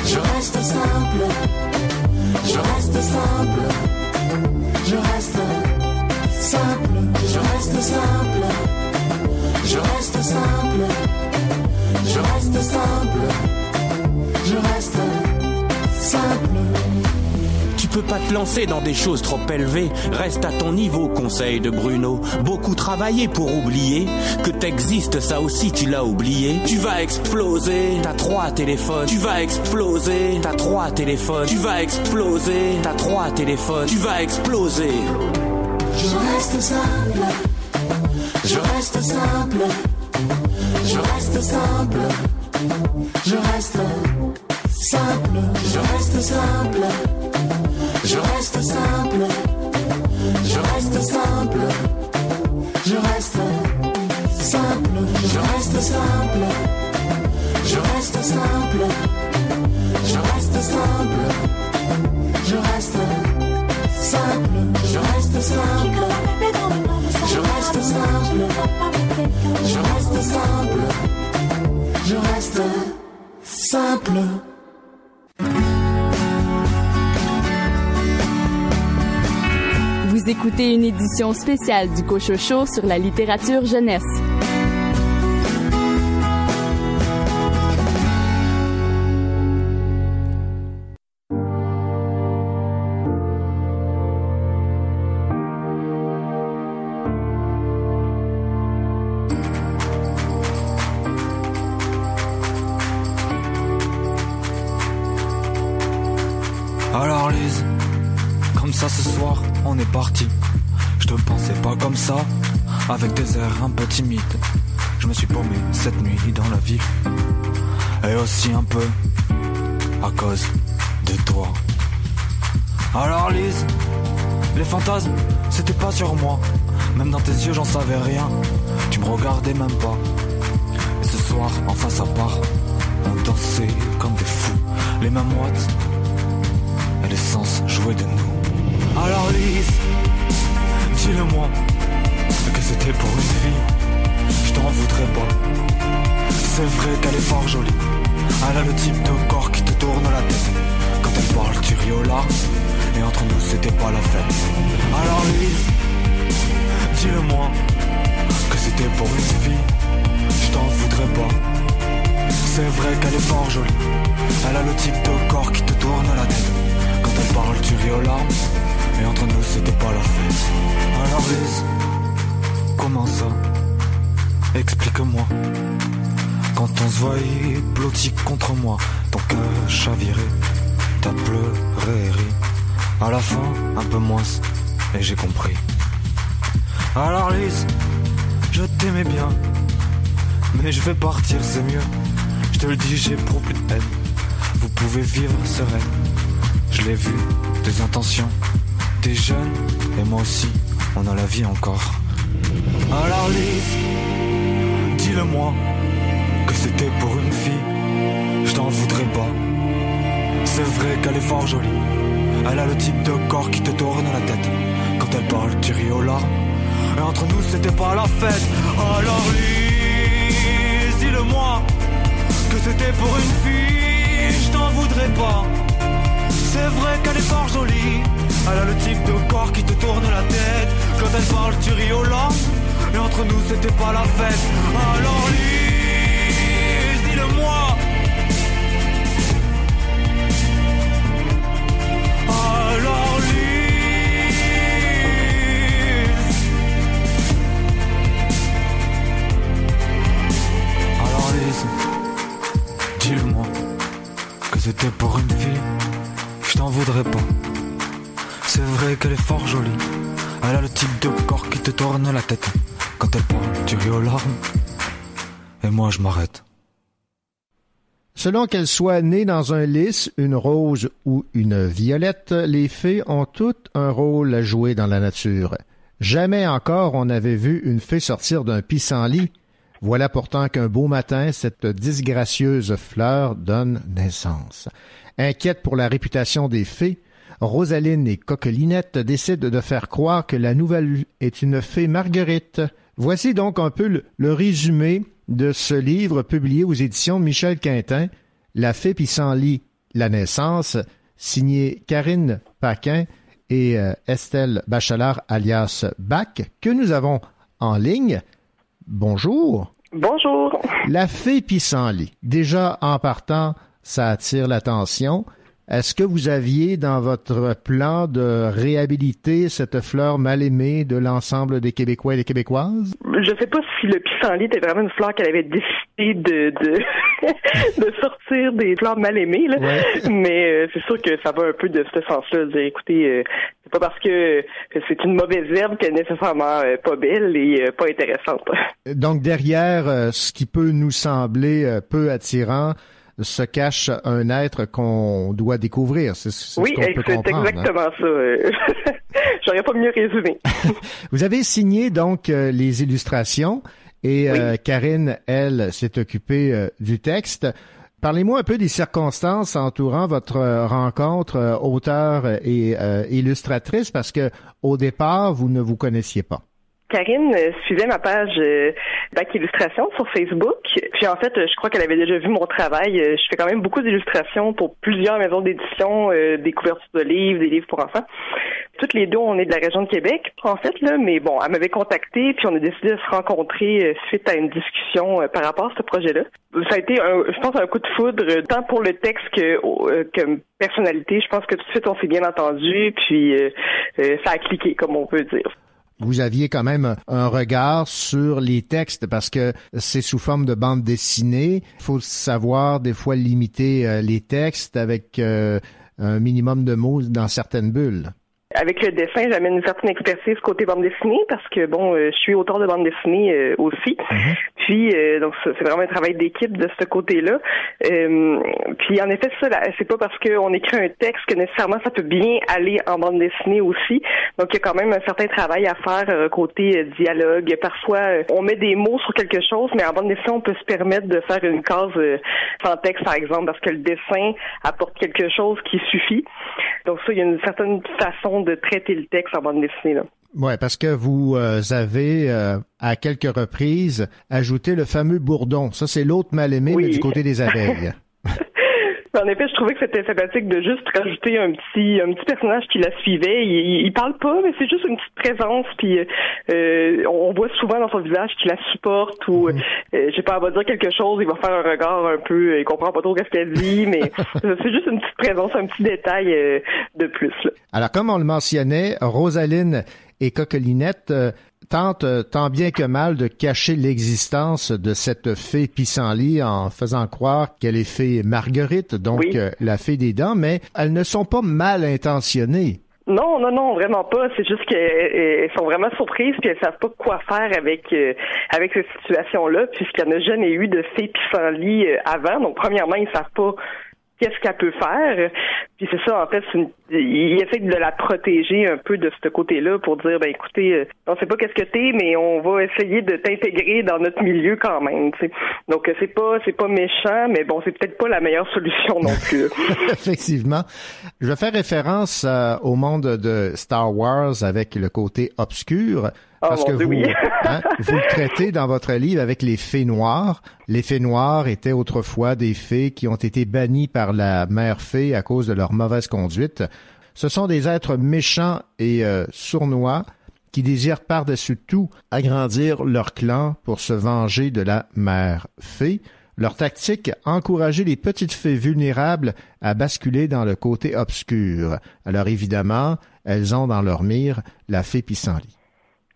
Je reste simple. Je reste simple. Je reste simple. Je reste simple. Je reste simple. Je reste simple. Je reste simple. Tu peux pas te lancer dans des choses trop élevées. Reste à ton niveau, conseil de Bruno. Beaucoup travailler pour oublier que t'existes, ça aussi tu l'as oublié. Tu vas exploser, t'as trois téléphones. Tu vas exploser, t'as trois téléphones. Tu vas exploser, t'as trois téléphones. Tu vas exploser. Je reste simple. Je reste simple. Je reste simple. Je reste simple. Je reste simple. Je reste simple. Je reste simple. Je reste simple. Je reste simple. Je reste simple. Je reste simple. Je reste simple. Je reste simple. Je reste simple. Je reste simple. Vous écoutez une édition spéciale du Cochocho sur la littérature jeunesse. Un peu à cause de toi. Alors Lise, les fantasmes, c'était pas sur moi. Même dans tes yeux, j'en savais rien. Tu me regardais même pas. Et ce soir, en face à part, on dansait comme des fous. Les mêmes moites et les sens jouaient de nous. Alors Lise, dis-le-moi que c'était pour une fille. Je t'en voudrais pas. C'est vrai qu'elle est fort jolie. Elle a le type de corps qui te tourne la tête. Quand elle parle, tu larmes. Et entre nous, c'était pas la fête. Alors Lise, dis-le-moi que c'était pour une fille. Je t'en voudrais pas. C'est vrai qu'elle est fort jolie. Elle a le type de corps qui te tourne la tête. Quand elle parle, tu larmes. Et entre nous, c'était pas la fête. Alors Lise, comment ça? Explique-moi. Quand on se voyait blotti contre moi, ton cœur chaviré, t'as pleuré et ri. À la fin, un peu moins, et j'ai compris. Alors Lise, je t'aimais bien, mais je vais partir, c'est mieux. Je te le dis, j'éprouve plus de peine. Vous pouvez vivre sereine. Je l'ai vu, tes intentions. T'es jeune, et moi aussi, on a la vie encore. Alors Lise, dis-le-moi que c'était pour une fille. Je t'en voudrais pas. C'est vrai qu'elle est fort jolie. Elle a le type de corps qui te tourne la tête. Quand elle parle, tu ris aux larmes. Et entre nous, c'était pas la fête. Alors Lise, dis-le-moi que c'était pour une fille. Je t'en voudrais pas. C'est vrai qu'elle est fort jolie. Elle a le type de corps qui te tourne la tête. Quand elle parle, tu ris. Et entre nous, c'était pas la fête. Alors Lise, C'est vrai qu'elle est fort jolie. Elle a le type de corps qui te tourne la tête. Quand elle parle, tu ris aux larmes. Et moi, je m'arrête. Selon qu'elles soient nées dans un lys, une rose ou une violette, les fées ont toutes un rôle à jouer dans la nature. Jamais encore on n'avait vu une fée sortir d'un pissenlit. Voilà pourtant qu'un beau matin, cette disgracieuse fleur donne naissance. Inquiète pour la réputation des fées, Rosaline et Coquelinette décident de faire croire que la nouvelle est une fée Marguerite. Voici donc un peu le, le résumé de ce livre publié aux éditions de Michel Quintin, La fée pissenlit, la naissance, signé Karine Paquin et euh, Estelle Bachelard alias Bach, que nous avons en ligne. Bonjour. Bonjour. La fée pissenlit. Déjà en partant, ça attire l'attention. Est-ce que vous aviez dans votre plan de réhabiliter cette fleur mal aimée de l'ensemble des Québécois et des Québécoises? Je sais pas si le pissenlit était vraiment une fleur qu'elle avait décidé de de, de sortir des fleurs mal aimées, là. mais euh, c'est sûr que ça va un peu de ce sens-là. de dire, Écoutez, euh, c'est pas parce que c'est une mauvaise herbe qu'elle est nécessairement euh, pas belle et euh, pas intéressante. Donc derrière euh, ce qui peut nous sembler euh, peu attirant se cache un être qu'on doit découvrir. C'est c'est oui, ce qu'on peut c'est hein. exactement ça. euh. J'aurais pas mieux résumé. Vous avez signé donc euh, les illustrations et euh, Karine, elle, s'est occupée euh, du texte. Parlez-moi un peu des circonstances entourant votre rencontre euh, auteur et illustratrice parce que au départ, vous ne vous connaissiez pas. Karine euh, suivait ma page euh, Bac Illustration sur Facebook. Puis en fait, euh, je crois qu'elle avait déjà vu mon travail. Je fais quand même beaucoup d'illustrations pour plusieurs maisons d'édition, des couvertures de livres, des livres pour enfants. Toutes les deux, on est de la région de Québec, en fait, là, mais bon, elle m'avait contacté, puis on a décidé de se rencontrer suite à une discussion par rapport à ce projet-là. Ça a été, un, je pense, un coup de foudre, tant pour le texte que, que personnalité. Je pense que tout de suite, on s'est bien entendu, puis euh, ça a cliqué, comme on peut dire. Vous aviez quand même un regard sur les textes parce que c'est sous forme de bande dessinée. Il faut savoir des fois limiter euh, les textes avec euh, un minimum de mots dans certaines bulles. Avec le dessin, j'amène une certaine expertise côté bande dessinée parce que bon, euh, je suis auteur de bande dessinée euh, aussi. Puis euh, donc c'est vraiment un travail d'équipe de ce côté-là. Euh, puis en effet, ça, c'est pas parce qu'on écrit un texte que nécessairement ça peut bien aller en bande dessinée aussi. Donc il y a quand même un certain travail à faire côté dialogue. Parfois, on met des mots sur quelque chose, mais en bande dessinée, on peut se permettre de faire une case sans texte, par exemple, parce que le dessin apporte quelque chose qui suffit. Donc ça, il y a une certaine façon de traiter le texte en bande dessinée. Là. Ouais, parce que vous euh, avez euh, à quelques reprises ajouté le fameux bourdon. Ça, c'est l'autre mal aimé, mais du côté des abeilles. En effet, je trouvais que c'était sympathique de juste rajouter un petit un petit personnage qui la suivait. Il, il, il parle pas, mais c'est juste une petite présence. Puis euh, on voit souvent dans son visage qu'il la supporte ou euh, je sais pas, elle va dire quelque chose, il va faire un regard un peu, il comprend pas trop ce qu'elle dit, mais c'est juste une petite présence, un petit détail euh, de plus. Là. Alors, comme on le mentionnait, Rosaline et Coquelinette euh, tentent euh, tant bien que mal de cacher l'existence de cette fée pissenlit en faisant croire qu'elle est fée Marguerite, donc euh, la fée des dents, mais elles ne sont pas mal intentionnées. Non, non, non, vraiment pas. C'est juste qu'elles sont vraiment surprises puis elles savent pas quoi faire avec euh, avec cette situation-là, puisqu'il n'y en a jamais eu de fée pissenlit euh, avant. Donc, premièrement, ils savent pas qu'est-ce qu'elle peut faire. Puis c'est ça, en fait, il essaie de la protéger un peu de ce côté-là pour dire, ben écoutez, euh, on sait pas qu'est-ce que t'es, mais on va essayer de t'intégrer dans notre milieu quand même. Donc c'est pas c'est pas méchant, mais bon, c'est peut-être pas la meilleure solution non plus. Effectivement. Je faire référence euh, au monde de Star Wars avec le côté obscur. Oh, Parce que Dieu, vous, oui. hein, vous le traitez dans votre livre avec les fées noires. Les fées noires étaient autrefois des fées qui ont été bannies par la mère fée à cause de leur mauvaise conduite. Ce sont des êtres méchants et euh, sournois qui désirent par-dessus tout agrandir leur clan pour se venger de la mère fée. Leur tactique, encourager les petites fées vulnérables à basculer dans le côté obscur. Alors évidemment, elles ont dans leur mire la fée pissenlit.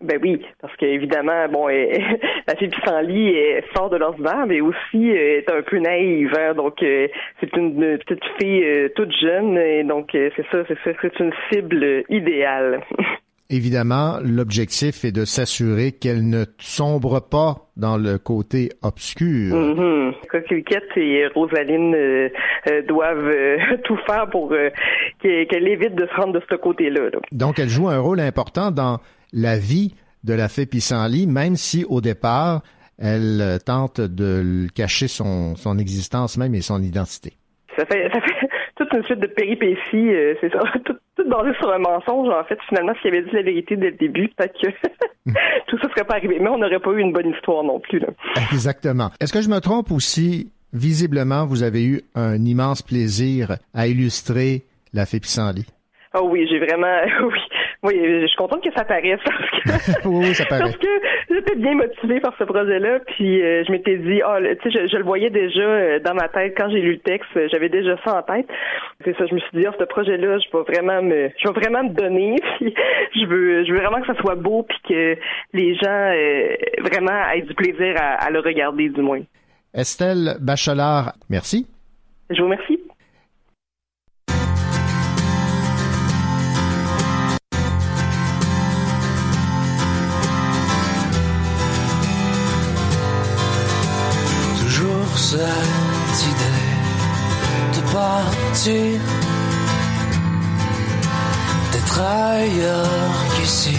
Ben oui, parce qu'évidemment, bon, euh, la fille pissenlit est sort de l'ordinaire, mais aussi euh, est un peu naïve. hein. donc, euh, c'est une, une petite fille euh, toute jeune, et donc euh, c'est ça, c'est ça, c'est une cible idéale. évidemment, l'objectif est de s'assurer qu'elle ne sombre pas dans le côté obscur. Mhm. Coqueliquette et Rosaline euh, euh, doivent euh, tout faire pour qu'elle qu'elle évite de se rendre de ce côté-là. là. Donc, elle joue un rôle important dans la vie de la fée Pissenlit, même si au départ, elle euh, tente de cacher son, son existence même et son identité. Ça fait, ça fait toute une suite de péripéties, euh, c'est ça, tout, tout basé sur un mensonge. En fait, finalement, s'il avait dit la vérité dès le début, peut-être que tout ça serait pas arrivé. Mais on n'aurait pas eu une bonne histoire non plus. Là. Exactement. Est-ce que je me trompe aussi? Visiblement, vous avez eu un immense plaisir à illustrer la fée Pissenlit? Ah oui, j'ai vraiment, oui, oui, je suis contente que ça paraisse parce que, oui, oui, ça paraît. parce que j'étais bien motivée par ce projet-là, puis euh, je m'étais dit, ah, le- tu sais, je, je le voyais déjà euh, dans ma tête quand j'ai lu le texte, euh, j'avais déjà ça en tête. C'est ça, je me suis dit, ah, ce projet-là, je vais vraiment me, je vais vraiment me donner, puis je veux, je veux vraiment que ça soit beau, puis que les gens euh, vraiment aient du plaisir à, à le regarder, du moins. Estelle Bachelard, merci. Je vous remercie. Cette idée de partir, d'être ailleurs qu'ici,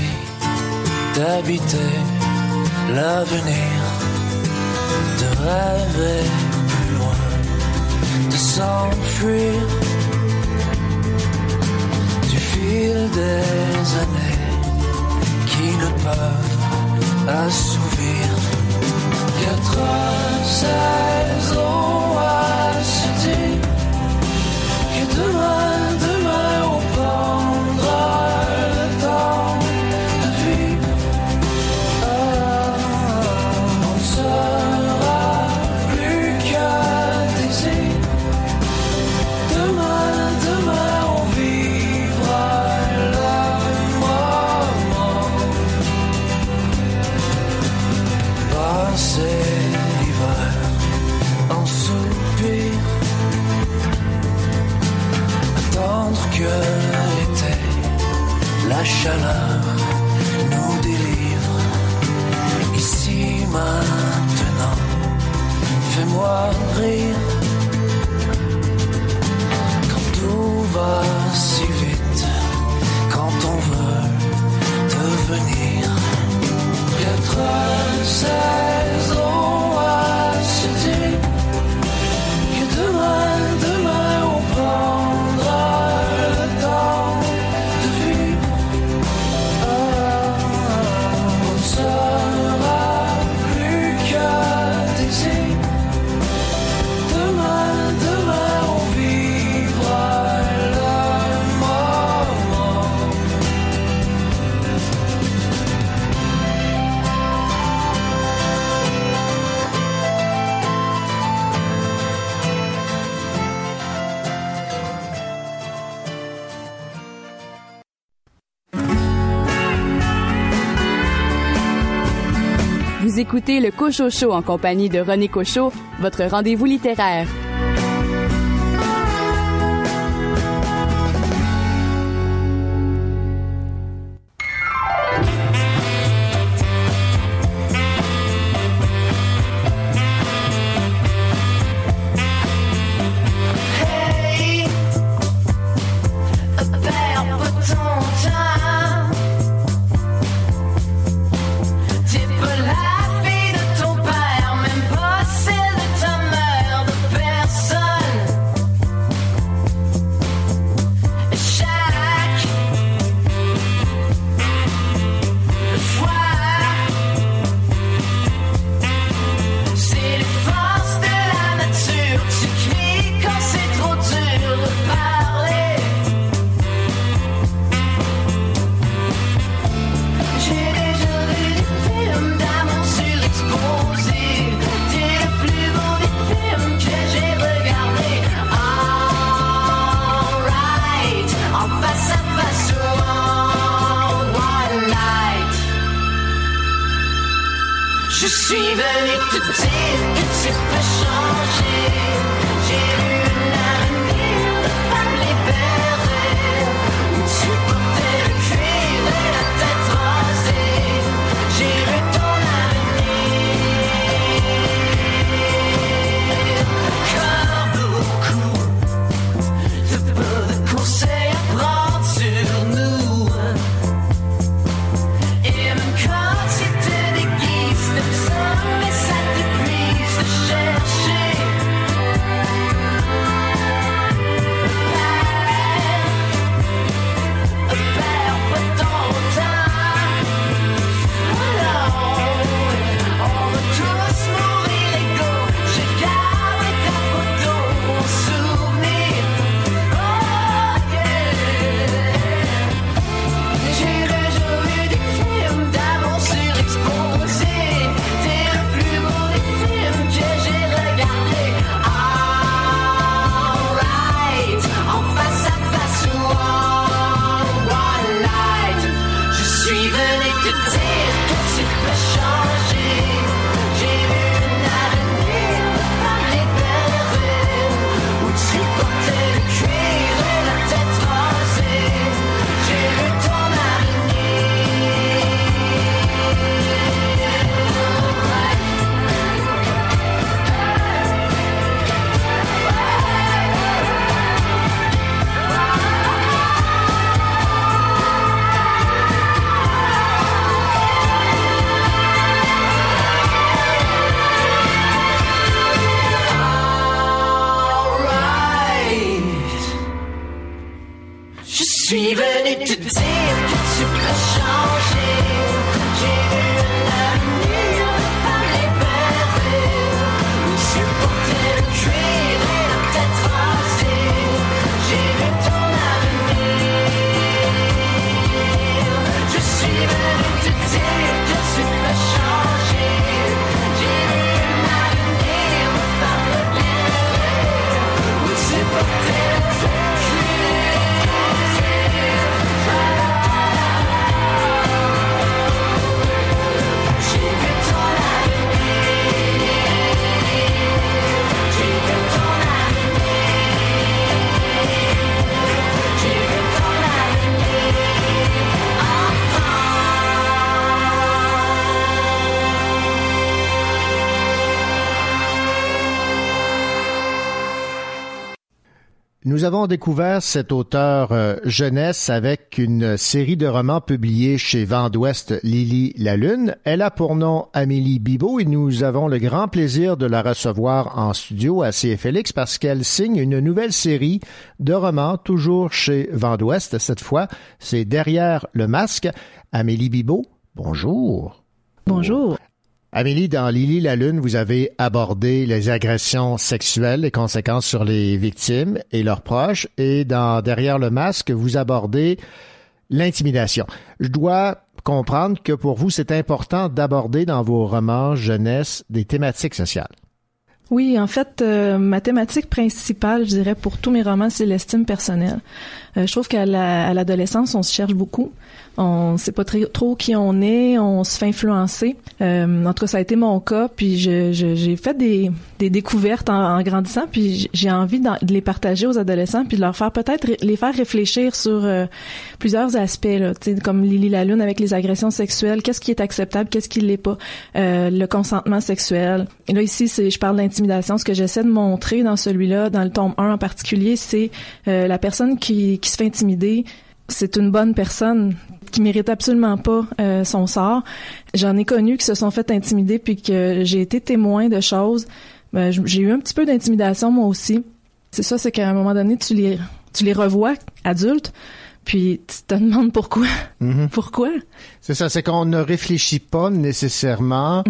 d'habiter l'avenir, de rêver plus loin, de s'enfuir du fil des années qui ne peuvent assouvir quatre saisons la chaleur nous délivre Ici maintenant, fais-moi rire Quand tout va si vite, quand on veut devenir Quatre saisons écoutez le Cocho Show en compagnie de René Cocho, votre rendez-vous littéraire. Avons découvert cet auteur euh, jeunesse avec une série de romans publiés chez Vent d'Ouest Lily la Lune. Elle a pour nom Amélie Bibot et nous avons le grand plaisir de la recevoir en studio à CFLX parce qu'elle signe une nouvelle série de romans toujours chez Vent d'Ouest. Cette fois, c'est Derrière le masque. Amélie Bibot, bonjour. Bonjour. Amélie, dans Lily la Lune, vous avez abordé les agressions sexuelles, les conséquences sur les victimes et leurs proches, et dans Derrière le masque, vous abordez l'intimidation. Je dois comprendre que pour vous, c'est important d'aborder dans vos romans jeunesse des thématiques sociales. Oui, en fait, euh, ma thématique principale, je dirais, pour tous mes romans, c'est l'estime personnelle. Euh, je trouve qu'à l'adolescence, on se cherche beaucoup. On sait pas trop qui on est, on se fait influencer. Euh, en tout cas, ça a été mon cas. Puis j'ai fait des, des découvertes en, en grandissant. Puis j'ai envie de les partager aux adolescents, puis de leur faire peut-être les faire réfléchir sur euh, plusieurs aspects, là, comme Lily la Lune avec les agressions sexuelles. Qu'est-ce qui est acceptable, qu'est-ce qui l'est pas, Euh, le consentement sexuel. Et là ici, je parle d'intimidation. Ce que j'essaie de montrer dans celui-là, dans le tome 1 en particulier, c'est euh, la personne qui, qui se fait intimider. C'est une bonne personne qui mérite absolument pas euh, son sort. J'en ai connu qui se sont fait intimider puis que j'ai été témoin de choses. Ben, j'ai eu un petit peu d'intimidation moi aussi. C'est ça, c'est qu'à un moment donné, tu les tu les revois adultes, puis tu te demandes pourquoi? Pourquoi? C'est ça, c'est qu'on ne réfléchit pas nécessairement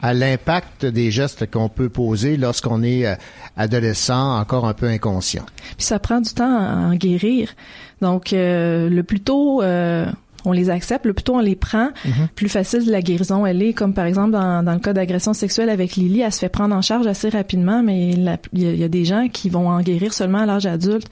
à l'impact des gestes qu'on peut poser lorsqu'on est euh, adolescent, encore un peu inconscient. Puis ça prend du temps à en guérir. Donc euh, le plus tôt euh, on les accepte, le plus tôt on les prend, plus facile la guérison elle est. Comme par exemple dans, dans le cas d'agression sexuelle avec Lily, elle se fait prendre en charge assez rapidement, mais il y, a- il y a des gens qui vont en guérir seulement à l'âge adulte.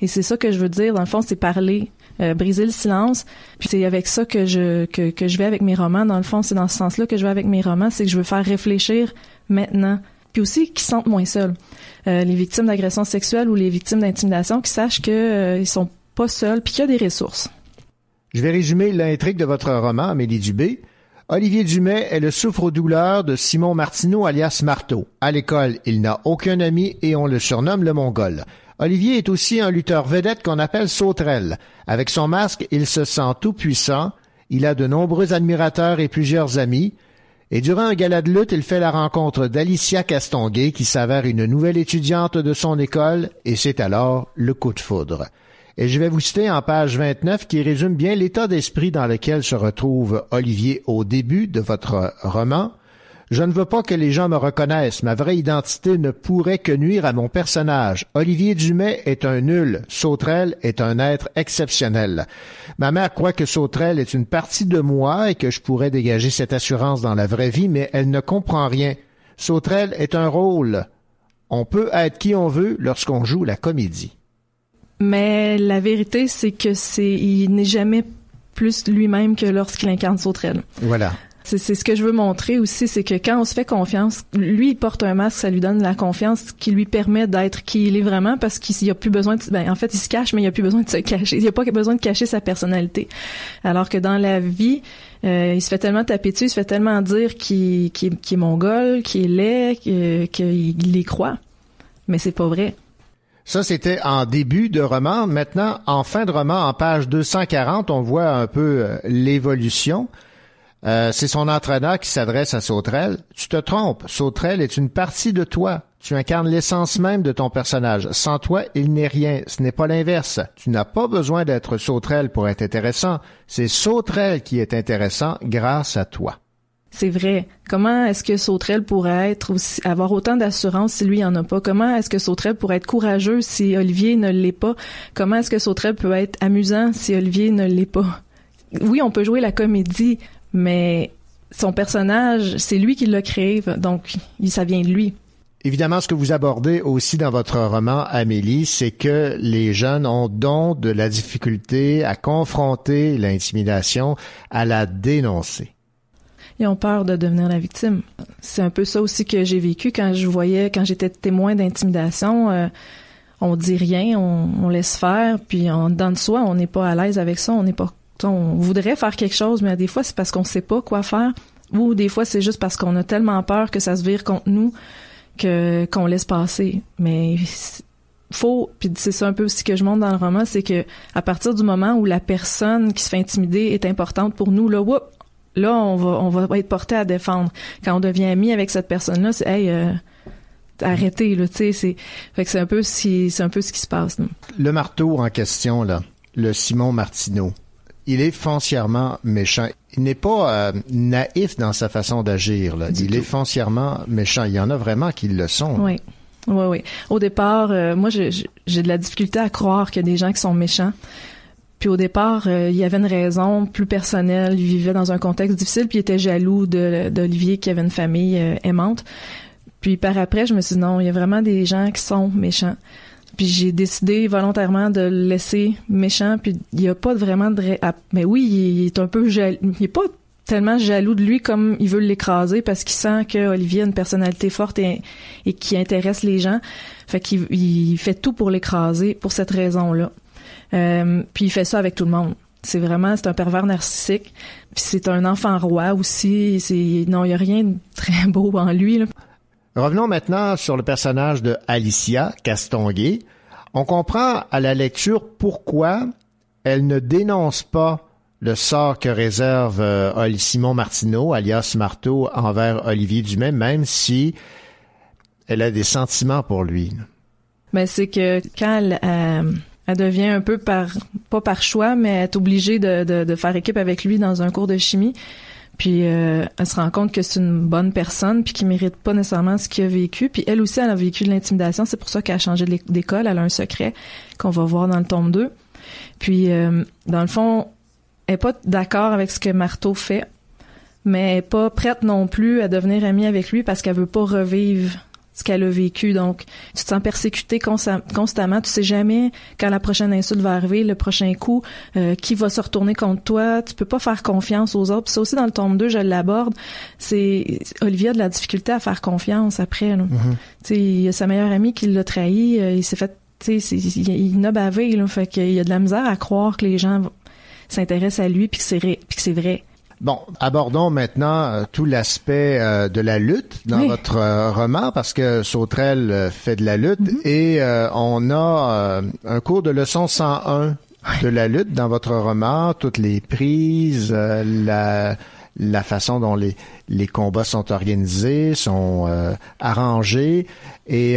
Et c'est ça que je veux dire. Dans le fond, c'est parler. euh, briser le silence puis c'est avec ça que je que, que je vais avec mes romans dans le fond c'est dans ce sens-là que je vais avec mes romans c'est que je veux faire réfléchir maintenant puis aussi qu'ils se sentent moins seuls Euh, les victimes d'agression sexuelle ou les victimes d'intimidation qui sachent que euh, sont pas seuls puis qu'il y a des ressources Je vais résumer l'intrigue de votre roman, Amélie Dubé. Olivier Dumais est le souffre-douleur de Simon Martineau alias Marteau. À l'école, il n'a aucun ami et on le surnomme le Mongol. Olivier est aussi un lutteur vedette qu'on appelle Sauterelle. Avec son masque, il se sent tout puissant. Il a de nombreux admirateurs et plusieurs amis. Et durant un gala de lutte, il fait la rencontre d'Alicia Castonguay, qui s'avère une nouvelle étudiante de son école, et c'est alors le coup de foudre. Et je vais vous citer en page 29 qui résume bien l'état d'esprit dans lequel se retrouve Olivier au début de votre roman. Je ne veux pas que les gens me reconnaissent. Ma vraie identité ne pourrait que nuire à mon personnage. Olivier Dumais est un nul. Sauterelle est un être exceptionnel. Ma mère croit que Sauterelle est une partie de moi et que je pourrais dégager cette assurance dans la vraie vie, mais elle ne comprend rien. Sauterelle est un rôle. On peut être qui on veut lorsqu'on joue la comédie. Mais la vérité c'est que c'est il n'est jamais plus lui-même que lorsqu'il incarne Sauterelle Voilà. C'est c'est ce que je veux montrer aussi, c'est que quand on se fait confiance, lui il porte un masque, ça lui donne la confiance qui lui permet d'être qui il est vraiment parce qu'il n'y a plus besoin de, ben en fait il se cache mais il n'y a plus besoin de se cacher, il n'y a pas besoin de cacher sa personnalité. Alors que dans la vie, euh, il se fait tellement taper dessus, il se fait tellement dire qu'il qu'il qu'il est mongol, qu'il est laid, que- qu'il les croit, mais c'est pas vrai. Ça, c'était en début de roman. Maintenant, en fin de roman, en page 240, on voit un peu euh, l'évolution. Euh, c'est son entraîneur qui s'adresse à Sauterelle. Tu te trompes. Sauterelle est une partie de toi. Tu incarnes l'essence même de ton personnage. Sans toi, il n'est rien. Ce n'est pas l'inverse. Tu n'as pas besoin d'être Sauterelle pour être intéressant. C'est Sauterelle qui est intéressant grâce à toi. C'est vrai. Comment est-ce que Sauterelle pourrait être avoir autant d'assurance si lui en a pas? Comment est-ce que Sauterelle pourrait être courageux si Olivier ne l'est pas? Comment est-ce que Sauterelle peut être amusant si Olivier ne l'est pas? Oui, on peut jouer la comédie, mais son personnage, c'est lui qui l'a créé, donc ça vient de lui. Évidemment, ce que vous abordez aussi dans votre roman, Amélie, c'est que les jeunes ont donc de la difficulté à confronter l'intimidation, à la dénoncer. Ils ont peur de devenir la victime. C'est un peu ça aussi que j'ai vécu quand je voyais, quand j'étais témoin d'intimidation. euh, on dit rien, on, on laisse faire, puis en dedans de soi, on n'est pas à l'aise avec ça, on n'est pas, on voudrait faire quelque chose, mais des fois c'est parce qu'on sait pas quoi faire, ou des fois c'est juste parce qu'on a tellement peur que ça se vire contre nous que qu'on laisse passer. Mais faut, puis c'est ça un peu aussi que je montre dans le roman, c'est que à partir du moment où la personne qui se fait intimider est importante pour nous, là, whoop, là on va on va être porté à défendre. Quand on devient ami avec cette personne-là, c'est hey, euh, arrêtez là, tu sais, c'est fait que c'est un peu si c'est un peu ce qui se passe. là. Le marteau en question, là, le Simon Martineau, il est foncièrement méchant. Il n'est pas euh, naïf dans sa façon d'agir. là. Il est foncièrement méchant. Il y en a vraiment qui le sont. Oui. Oui, oui. Au départ, euh, moi, j'ai j'ai de la difficulté à croire qu'il y a des gens qui sont méchants. Puis au départ, euh, il y avait une raison plus personnelle. Il vivait dans un contexte difficile, puis il était jaloux d'Olivier qui avait une famille euh, aimante. Puis par après, je me suis dit non, il y a vraiment des gens qui sont méchants. Puis j'ai décidé volontairement de le laisser méchant. Puis il y a pas vraiment de... ah, Mais oui, il est un peu jaloux. Il est pas tellement jaloux de lui comme il veut l'écraser parce qu'il sent que Olivier a une personnalité forte et, et qui intéresse les gens. Fait qu'il il fait tout pour l'écraser pour cette raison-là. Euh, puis il fait ça avec tout le monde. C'est vraiment, c'est un pervers narcissique. Puis c'est un enfant roi aussi. C'est non, il y a rien de très beau en lui. Là. Revenons maintenant sur le personnage de Alicia Castonguay. On comprend à la lecture pourquoi elle ne dénonce pas le sort que réserve euh, Simon Martineau, alias Marteau, envers Olivier Dumais, même si elle a des sentiments pour lui. Ben c'est que quand elle, euh, elle devient un peu par pas par choix, mais elle est obligée de, faire équipe avec lui dans un cours de chimie. Puis euh, elle se rend compte que c'est une bonne personne puis qu'il mérite pas nécessairement ce qu'il a vécu. Puis elle aussi, elle a vécu de l'intimidation. C'est pour ça qu'elle a changé d'é- d'école. Elle a un secret qu'on va voir dans le tome 2. Puis euh, dans le fond, elle est pas d'accord avec ce que Marteau fait, mais elle est pas prête non plus à devenir amie avec lui parce qu'elle veut pas revivre ce qu'elle a vécu. Donc, tu te sens persécuté constamment. Tu sais jamais quand la prochaine insulte va arriver, le prochain coup, euh, qui va se retourner contre toi. Tu peux pas faire confiance aux autres. Puis ça aussi, dans le tome 2, je l'aborde. C'est Olivia a de la difficulté à faire confiance après. là. Tu sais, il y a sa meilleure amie qui l'a trahi. euh, il s'est fait... Tu sais, il, il n'a bavé. Là, fait qu'il y a de la misère à croire que les gens s'intéressent à lui puis que c'est vrai. Bon, abordons maintenant euh, tout l'aspect euh, de la lutte dans Oui. votre euh, roman parce que Sauterelle fait de la lutte et euh, on a un cours de leçon 101 de la lutte dans votre roman, toutes les prises, la la façon dont les les combats sont organisés, sont arrangés et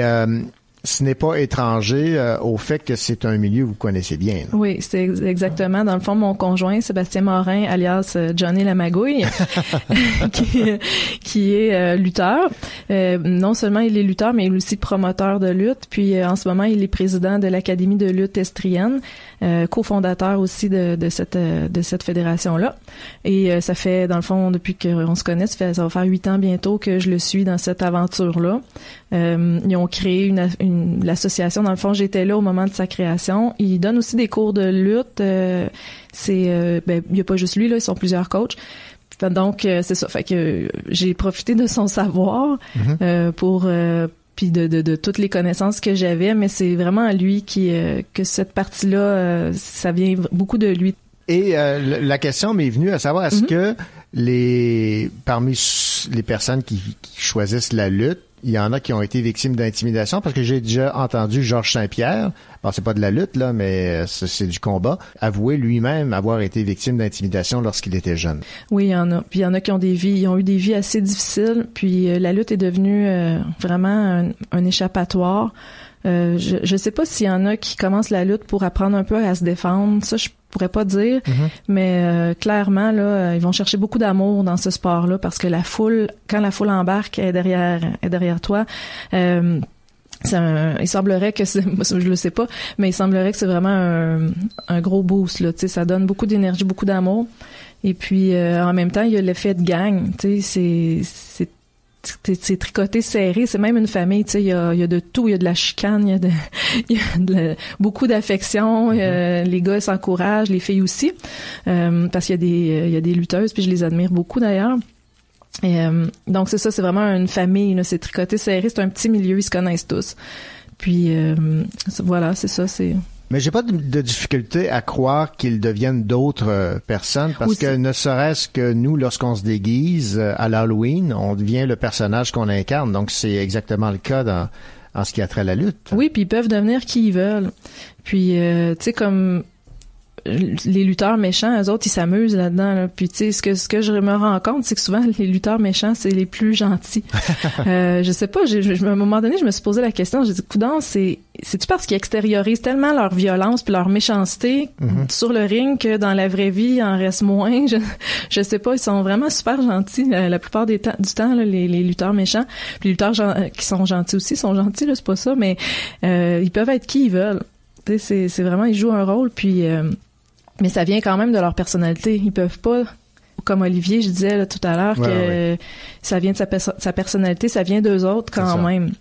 ce n'est pas étranger euh, au fait que c'est un milieu que vous connaissez bien. là. Oui, c'est ex- exactement. Dans le fond, mon conjoint, Sébastien Morin, alias euh, Johnny Lamagouille, qui, qui est euh, lutteur. Euh, non seulement il est lutteur, mais il est aussi promoteur de lutte. Puis euh, en ce moment, il est président de l'Académie de lutte estrienne, cofondateur aussi de, de cette euh, de cette fédération-là. Et euh, ça fait, dans le fond, depuis qu'on se connaît, ça, fait, ça va faire huit ans bientôt que je le suis dans cette aventure-là. Euh, ils ont créé une, une l'association. Dans le fond, j'étais là au moment de sa création. Ils donnent aussi des cours de lutte. euh, c'est, euh, ben, il y a pas juste lui là, ils sont plusieurs coachs. Donc euh, c'est ça. Fait que euh, j'ai profité de son savoir Mhm. euh, pour euh, puis de, de, de toutes les connaissances que j'avais, mais c'est vraiment à lui qui euh, que cette partie-là, euh, ça vient beaucoup de lui. Et euh, la question m'est venue à savoir est-ce Mhm. que les parmi les personnes qui, qui choisissent la lutte il y en a qui ont été victimes d'intimidation parce que j'ai déjà entendu Georges Saint-Pierre, bon, c'est pas de la lutte, là, mais c'est c'est du combat, avouer lui-même avoir été victime d'intimidation lorsqu'il était jeune. Oui, il y en a. Puis il y en a qui ont des vies, ils ont eu des vies assez difficiles. Puis euh, la lutte est devenue euh, vraiment un, échappatoire. Euh, je je sais pas s'il y en a qui commencent la lutte pour apprendre un peu à se défendre. Ça, pourrais pas dire. Mais euh, clairement, là, euh, ils vont chercher beaucoup d'amour dans ce sport-là parce que la foule, quand la foule embarque, est derrière, est derrière toi. Euh, il semblerait que c'est, je le sais pas, mais il semblerait que c'est vraiment un, un gros boost là. Ça donne beaucoup d'énergie, beaucoup d'amour. Et puis euh, en même temps, il y a l'effet de gang. Tu sais, c'est c'est tricoté serré, c'est même une famille, tu sais, il y a, y a de tout, il y a de la chicane, il y a, de, il y a de la- beaucoup d'affection, euh, les gars s'encouragent, les filles aussi, euh, parce qu'il y a des il y a des lutteuses, puis je les admire beaucoup d'ailleurs. Euh, donc c'est ça, c'est vraiment une famille, c'est tricoté serré, c'est un petit milieu, ils se connaissent tous. Puis euh, voilà, c'est ça, c'est Mais j'ai pas de, de difficulté à croire qu'ils deviennent d'autres euh, personnes parce que ne serait-ce que nous, lorsqu'on se déguise euh, à l'Halloween, on devient le personnage qu'on incarne. Donc c'est exactement le cas dans, en ce qui a trait à la lutte. Oui, puis ils peuvent devenir qui ils veulent. Puis, euh, tu sais, comme les lutteurs méchants, eux autres, ils s'amusent là-dedans. là. Puis, tu sais, ce que, ce que je me rends compte, c'est que souvent, les lutteurs méchants, c'est les plus gentils. euh, je sais pas, j'ai- je- à un moment donné, je me suis posé la question, j'ai dit, coudon, c'est, c'est-tu parce qu'ils extériorisent tellement leur violence puis leur méchanceté Mhm. sur le ring que dans la vraie vie, il en reste moins? Je, je sais pas, ils sont vraiment super gentils la, la plupart des du temps, là, les, les lutteurs méchants. Puis les lutteurs euh, qui sont gentils aussi sont gentils, là, c'est pas ça, mais euh, ils peuvent être qui ils veulent. C'est vraiment, ils jouent un rôle, puis... euh, mais ça vient quand même de leur personnalité. Ils peuvent pas, comme Olivier, je disais là, tout à l'heure, Ouais, que ouais. ça vient de sa, perso- sa personnalité, ça vient d'eux autres quand même.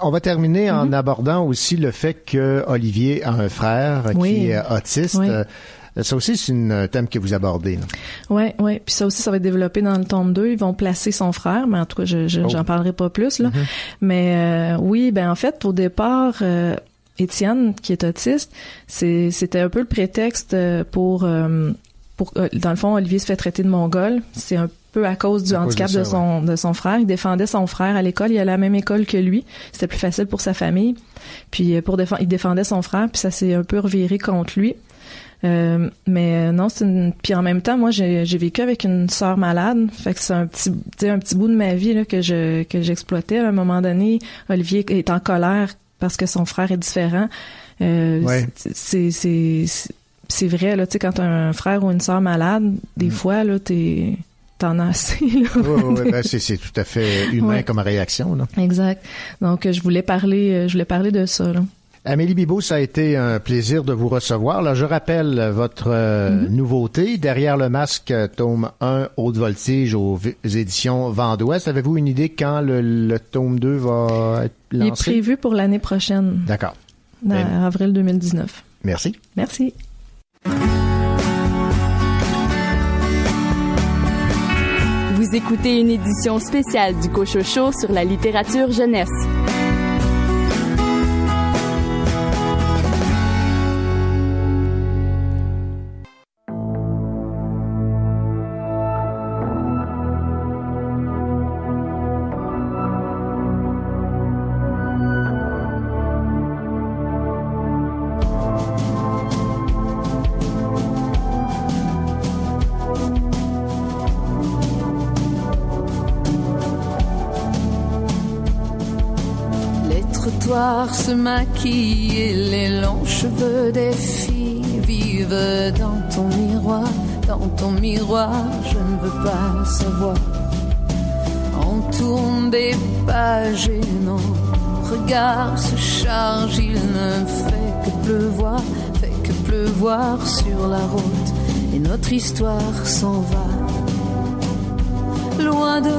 On va terminer en Mhm. abordant aussi le fait que Olivier a un frère Oui. qui est autiste. Oui. Euh, Ça aussi, c'est un thème que vous abordez. là. Ouais, ouais. Puis ça aussi, ça va être développé dans le tome 2. Ils vont placer son frère, mais en tout cas, je, je- Oh. j'en parlerai pas plus là. Mhm. Mais euh, oui, ben en fait, au départ, euh, Étienne, qui est autiste, c'est, c'était un peu le prétexte euh, pour, euh, pour euh, dans le fond, Olivier se fait traiter de mongol. C'est un peu à cause du À handicap de de, ça, son de son frère. Il défendait son frère à l'école. Il allait à la même école que lui. C'était plus facile pour sa famille. Puis pour défendre, il défendait son frère. Puis ça s'est un peu reviré contre lui. Euh, mais non, c'est une. Puis en même temps, moi, j'ai j'ai vécu avec une sœur malade. Fait que c'est un petit, un petit bout de ma vie là, que je que j'exploitais. À un moment donné, Olivier est en colère parce que son frère est différent. Euh, Ouais. c'est vrai là. Tu sais, quand t'as un frère ou une sœur malade, des fois là, t'es t'en as assez. Là. Oui, ben, c'est tout à fait humain Ouais. comme réaction. Là. Exact. Donc, je voulais parler, euh, je voulais parler de ça. Là. Amélie Bibot, ça a été un plaisir de vous recevoir. Là, je rappelle votre euh, Mhm. nouveauté, Derrière le masque, euh, tome 1, Haute Voltige aux éditions Vent d'Ouest. Avez-vous une idée quand le, le tome 2 va être Il est lancé? prévu pour l'année prochaine, D'accord. dans avril 2019. Merci. Merci. Vous écoutez une édition spéciale du Cochocho sur la littérature jeunesse. Se maquillent et les longs cheveux des filles vivent dans ton miroir, dans ton miroir, je ne veux pas savoir. On tourne des pages et nos regards se chargent, il ne fait que pleuvoir, fait que pleuvoir sur la route et notre histoire s'en va. Loin de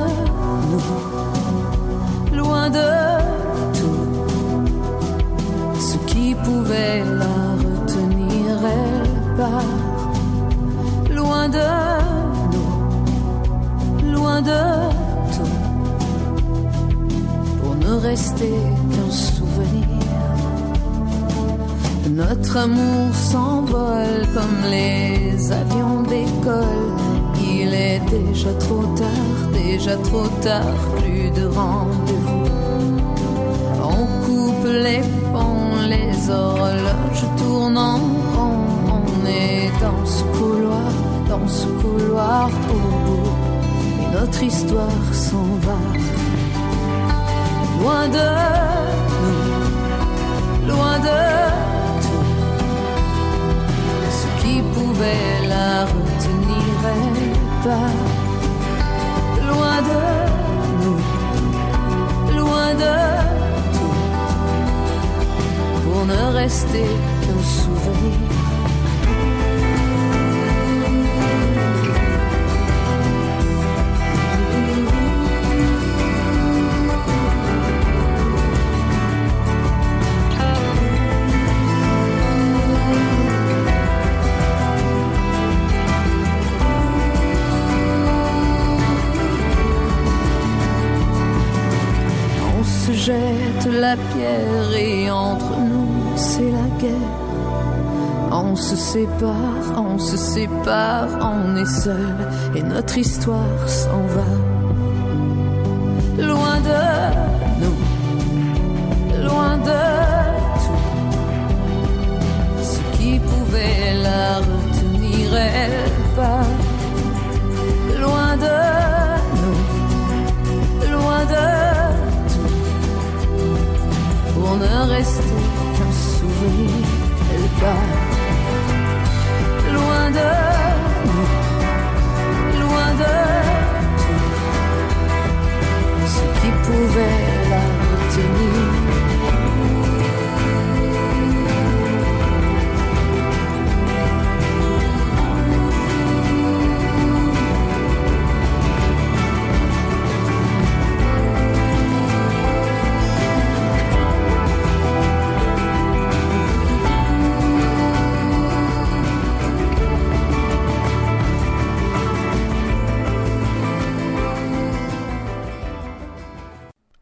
nous, loin de tout. Qui pouvait la retenir, elle part. Loin de nous, loin de tout. Pour ne rester qu'un souvenir. Notre amour s'envole comme les avions d'école. Il est déjà trop tard, déjà trop tard, plus de rendez-vous. On coupe les ponts, les horloges en rond. On est dans ce couloir, dans ce couloir au bout. Et notre histoire s'en va. Loin de nous, loin de tout. Ce qui pouvait la retenirait pas. Loin de nous, loin de tout. Ne rester qu'un souvenir. On se jette la pierre et entre nous c'est la guerre. On se sépare, on se sépare, on est seul et notre histoire s'en va. Loin de nous, loin de tout. Ce qui pouvait la retenir, elle part. Loin de nous, loin de pour ne rester qu'un elle part. Loin de nous, loin de tout, ce qui pouvait la retenir.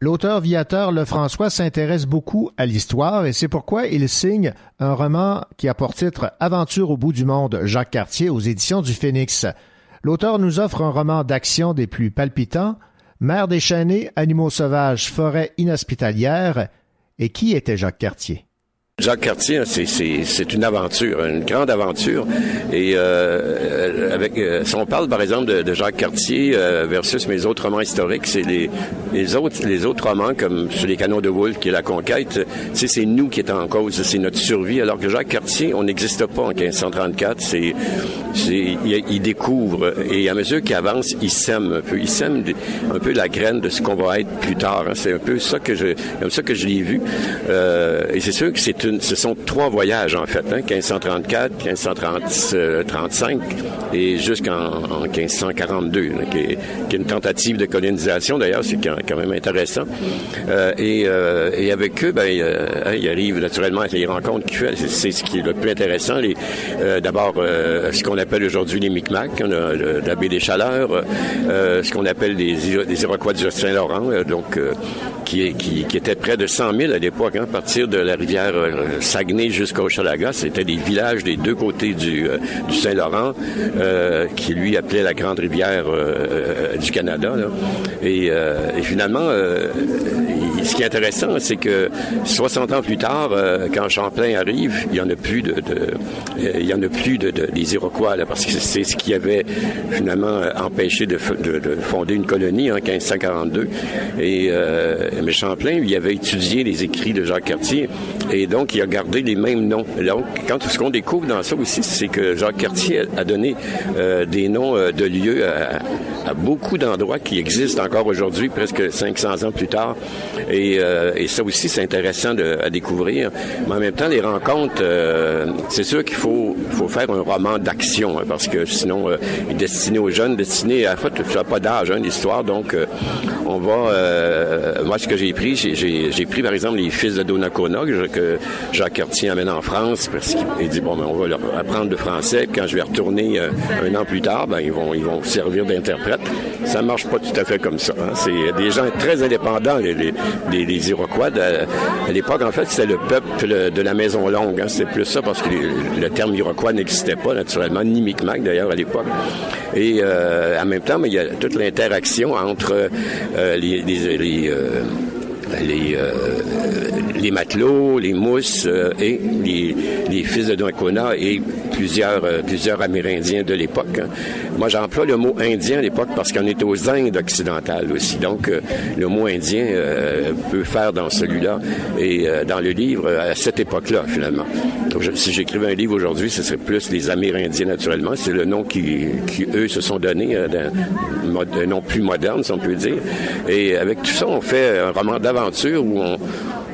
L'auteur Viateur Lefrançois s'intéresse beaucoup à l'histoire et c'est pourquoi il signe un roman qui a pour titre Aventure au bout du monde Jacques Cartier aux éditions du Phénix. L'auteur nous offre un roman d'action des plus palpitants, Mère déchaînée, animaux sauvages, forêt inhospitalière. Et qui était Jacques Cartier? Jacques Cartier, c'est, c'est, une aventure, une grande aventure. Et euh, avec, euh, si on parle par exemple de, Jacques Cartier euh, versus mes autres romans historiques, c'est les, les autres les autres romans comme sur les canons de Wolfe, qui est la conquête. C'est, nous qui est en cause, c'est notre survie. Alors que Jacques Cartier, on n'existe pas en 1534. C'est, il, il découvre et à mesure qu'il avance, il sème un peu, il sème un peu la graine de ce qu'on va être plus tard. hein. C'est un peu ça que je, comme ça que je l'ai vu. Euh, et c'est sûr que c'est ce sont trois voyages en fait, hein, 1534, 1535 et jusqu'en en 1542, là, qui, est, une tentative de colonisation d'ailleurs, c'est quand, même intéressant. Euh, et, euh, et avec eux, ben, euh, hein, il arrive naturellement à les rencontres qu'il fait. C'est, ce qui est le plus intéressant. Euh, d'abord, euh, ce qu'on appelle aujourd'hui les Micmacs, hein, des Chaleurs, euh, ce qu'on appelle les, les Iroquois du Saint-Laurent, euh, donc euh, qui, qui, qui étaient près de 100 000 à l'époque, hein, à partir de la rivière euh, Saguenay jusqu'au Chalaga. C'était des villages des deux côtés du, euh, du Saint-Laurent, euh, qui lui appelait la grande rivière euh, du Canada. là. Et, et finalement, ce qui est intéressant, c'est que 60 ans plus tard, euh, quand Champlain arrive, il y en a plus de, euh, il y en a plus de, de- des Iroquois là, parce que c'est ce qui avait finalement euh, empêché de, fonder une colonie en 1542. Et euh, mais Champlain, il avait étudié les écrits de Jacques Cartier et donc il a gardé les mêmes noms. Donc, quand ce qu'on découvre dans ça aussi, c'est que Jacques Cartier a, donné euh, des noms euh, de lieux à, à beaucoup d'endroits qui existent encore aujourd'hui, presque 500 ans plus tard. Et, euh, et ça aussi, c'est intéressant à découvrir. Mais en même temps, les rencontres, euh, c'est sûr qu'il faut, faire un roman d'action, hein, parce que sinon, euh, il est destiné aux jeunes, destiné à... En fait, pas d'âge, hein, l'histoire, donc on va... moi, ce que j'ai pris, j'ai- pris, par exemple, les fils de Donnacona, que, que Jacques Cartier amène en France, parce qu'il il dit, bon, ben, on va leur apprendre le français, quand je vais retourner un an plus tard, ben, ils vont, ils vont servir d'interprète. Ça marche pas tout à fait comme ça. hein. C'est des gens très indépendants, les, des, Iroquois. De- à l'époque, en fait, c'était le peuple de la Maison Longue. hein. C'était plus ça parce que le, le terme Iroquois n'existait pas, naturellement, ni Micmac, d'ailleurs, à l'époque. Et euh, en même temps, mais il y a toute l'interaction entre euh, les... les- les, euh, les, euh, les matelots, les mousses euh, et les, fils de Donnacona et plusieurs, euh, plusieurs Amérindiens de l'époque. hein. Moi, j'emploie le mot indien à l'époque parce qu'on est aux Indes occidentales aussi. Donc, le mot indien peut faire dans celui-là et dans le livre à cette époque-là, finalement. Donc, si j'écrivais un livre aujourd'hui, ce serait plus les Amérindiens, naturellement. C'est le nom qui, qui eux, se sont donnés, un nom plus moderne, si on peut dire. Et avec tout ça, on fait un roman où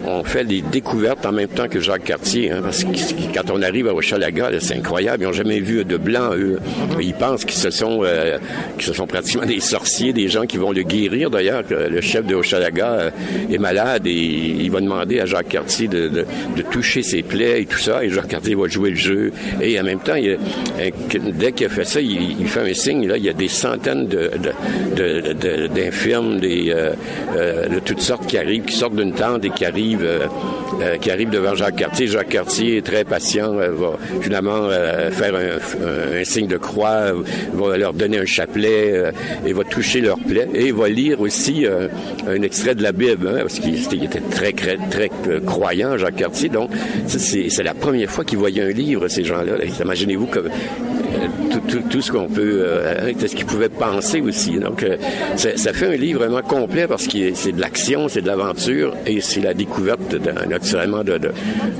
on, fait des découvertes en même temps que Jacques Cartier. hein, parce que quand on arrive à Hochelaga, c'est incroyable. Ils n'ont jamais vu de blanc, eux. Ils pensent qu'ils se sont, euh, qu'ils se sont pratiquement des sorciers, des gens qui vont le guérir. D'ailleurs, que le chef de Hochelaga euh, est malade et il va demander à Jacques Cartier de, toucher ses plaies et tout ça. Et Jacques Cartier va jouer le jeu. Et en même temps, euh, dès qu'il a fait ça, il, fait un signe. Il y a des centaines d'infirmes, euh, euh, de toutes sortes qui arrivent, qui sortent d'une tente et qui arrivent, euh, euh, qui arrivent devant Jacques Cartier. Jacques Cartier est très patient, euh, va finalement faire un, signe de croix, va leur donner un chapelet et va toucher leur plaie. Et va lire aussi un extrait de la Bible, hein, parce qu'il était- très, très, croyant, Jacques Cartier. Donc, c'est la première fois qu'ils voyaient un livre, ces gens-là. Imaginez-vous comme tout, ce qu'on peut, euh, ce qu'ils pouvaient penser aussi. Donc, ça, ça fait un livre vraiment complet parce que c'est de l'action, c'est de et c'est la découverte, naturellement,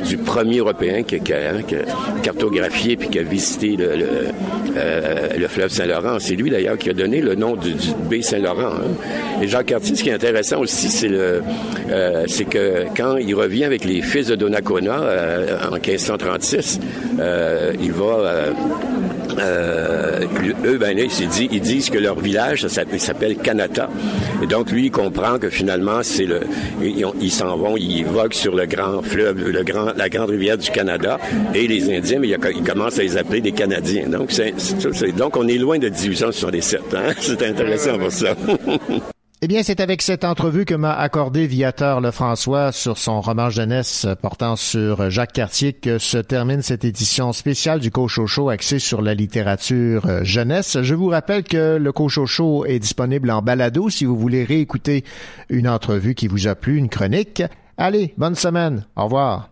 du premier Européen qui, qui a, hein, qui a cartographié puis qui a visité euh, le fleuve Saint-Laurent. C'est lui, d'ailleurs, qui a donné le nom du, du baie Saint-Laurent. hein. Et Jacques Cartier, ce qui est intéressant aussi, euh, c'est que quand il revient avec les fils de Donnacona euh, en 1536, euh, il va euh, eux, ben, ils, disent, ils disent que leur village, ça s'appelle- Kanata. Et donc, lui, il comprend que finalement, c'est le, ils s'en vont, ils voguent sur le grand fleuve, le grand, la grande rivière du Canada. Et les Indiens, mais a- ils commencent à les appeler des Canadiens. Donc, c'est, donc on est loin de 1867. Hein? C'est intéressant pour ça. Eh bien, c'est avec cette entrevue que m'a accordé Viateur Lefrançois sur son roman jeunesse portant sur Jacques Cartier que se termine cette édition spéciale du Cochocho axée sur la littérature euh, jeunesse. Je vous rappelle que le Cochocho est disponible en balado si vous voulez réécouter une entrevue qui vous a plu, une chronique. Allez, bonne semaine. Au revoir.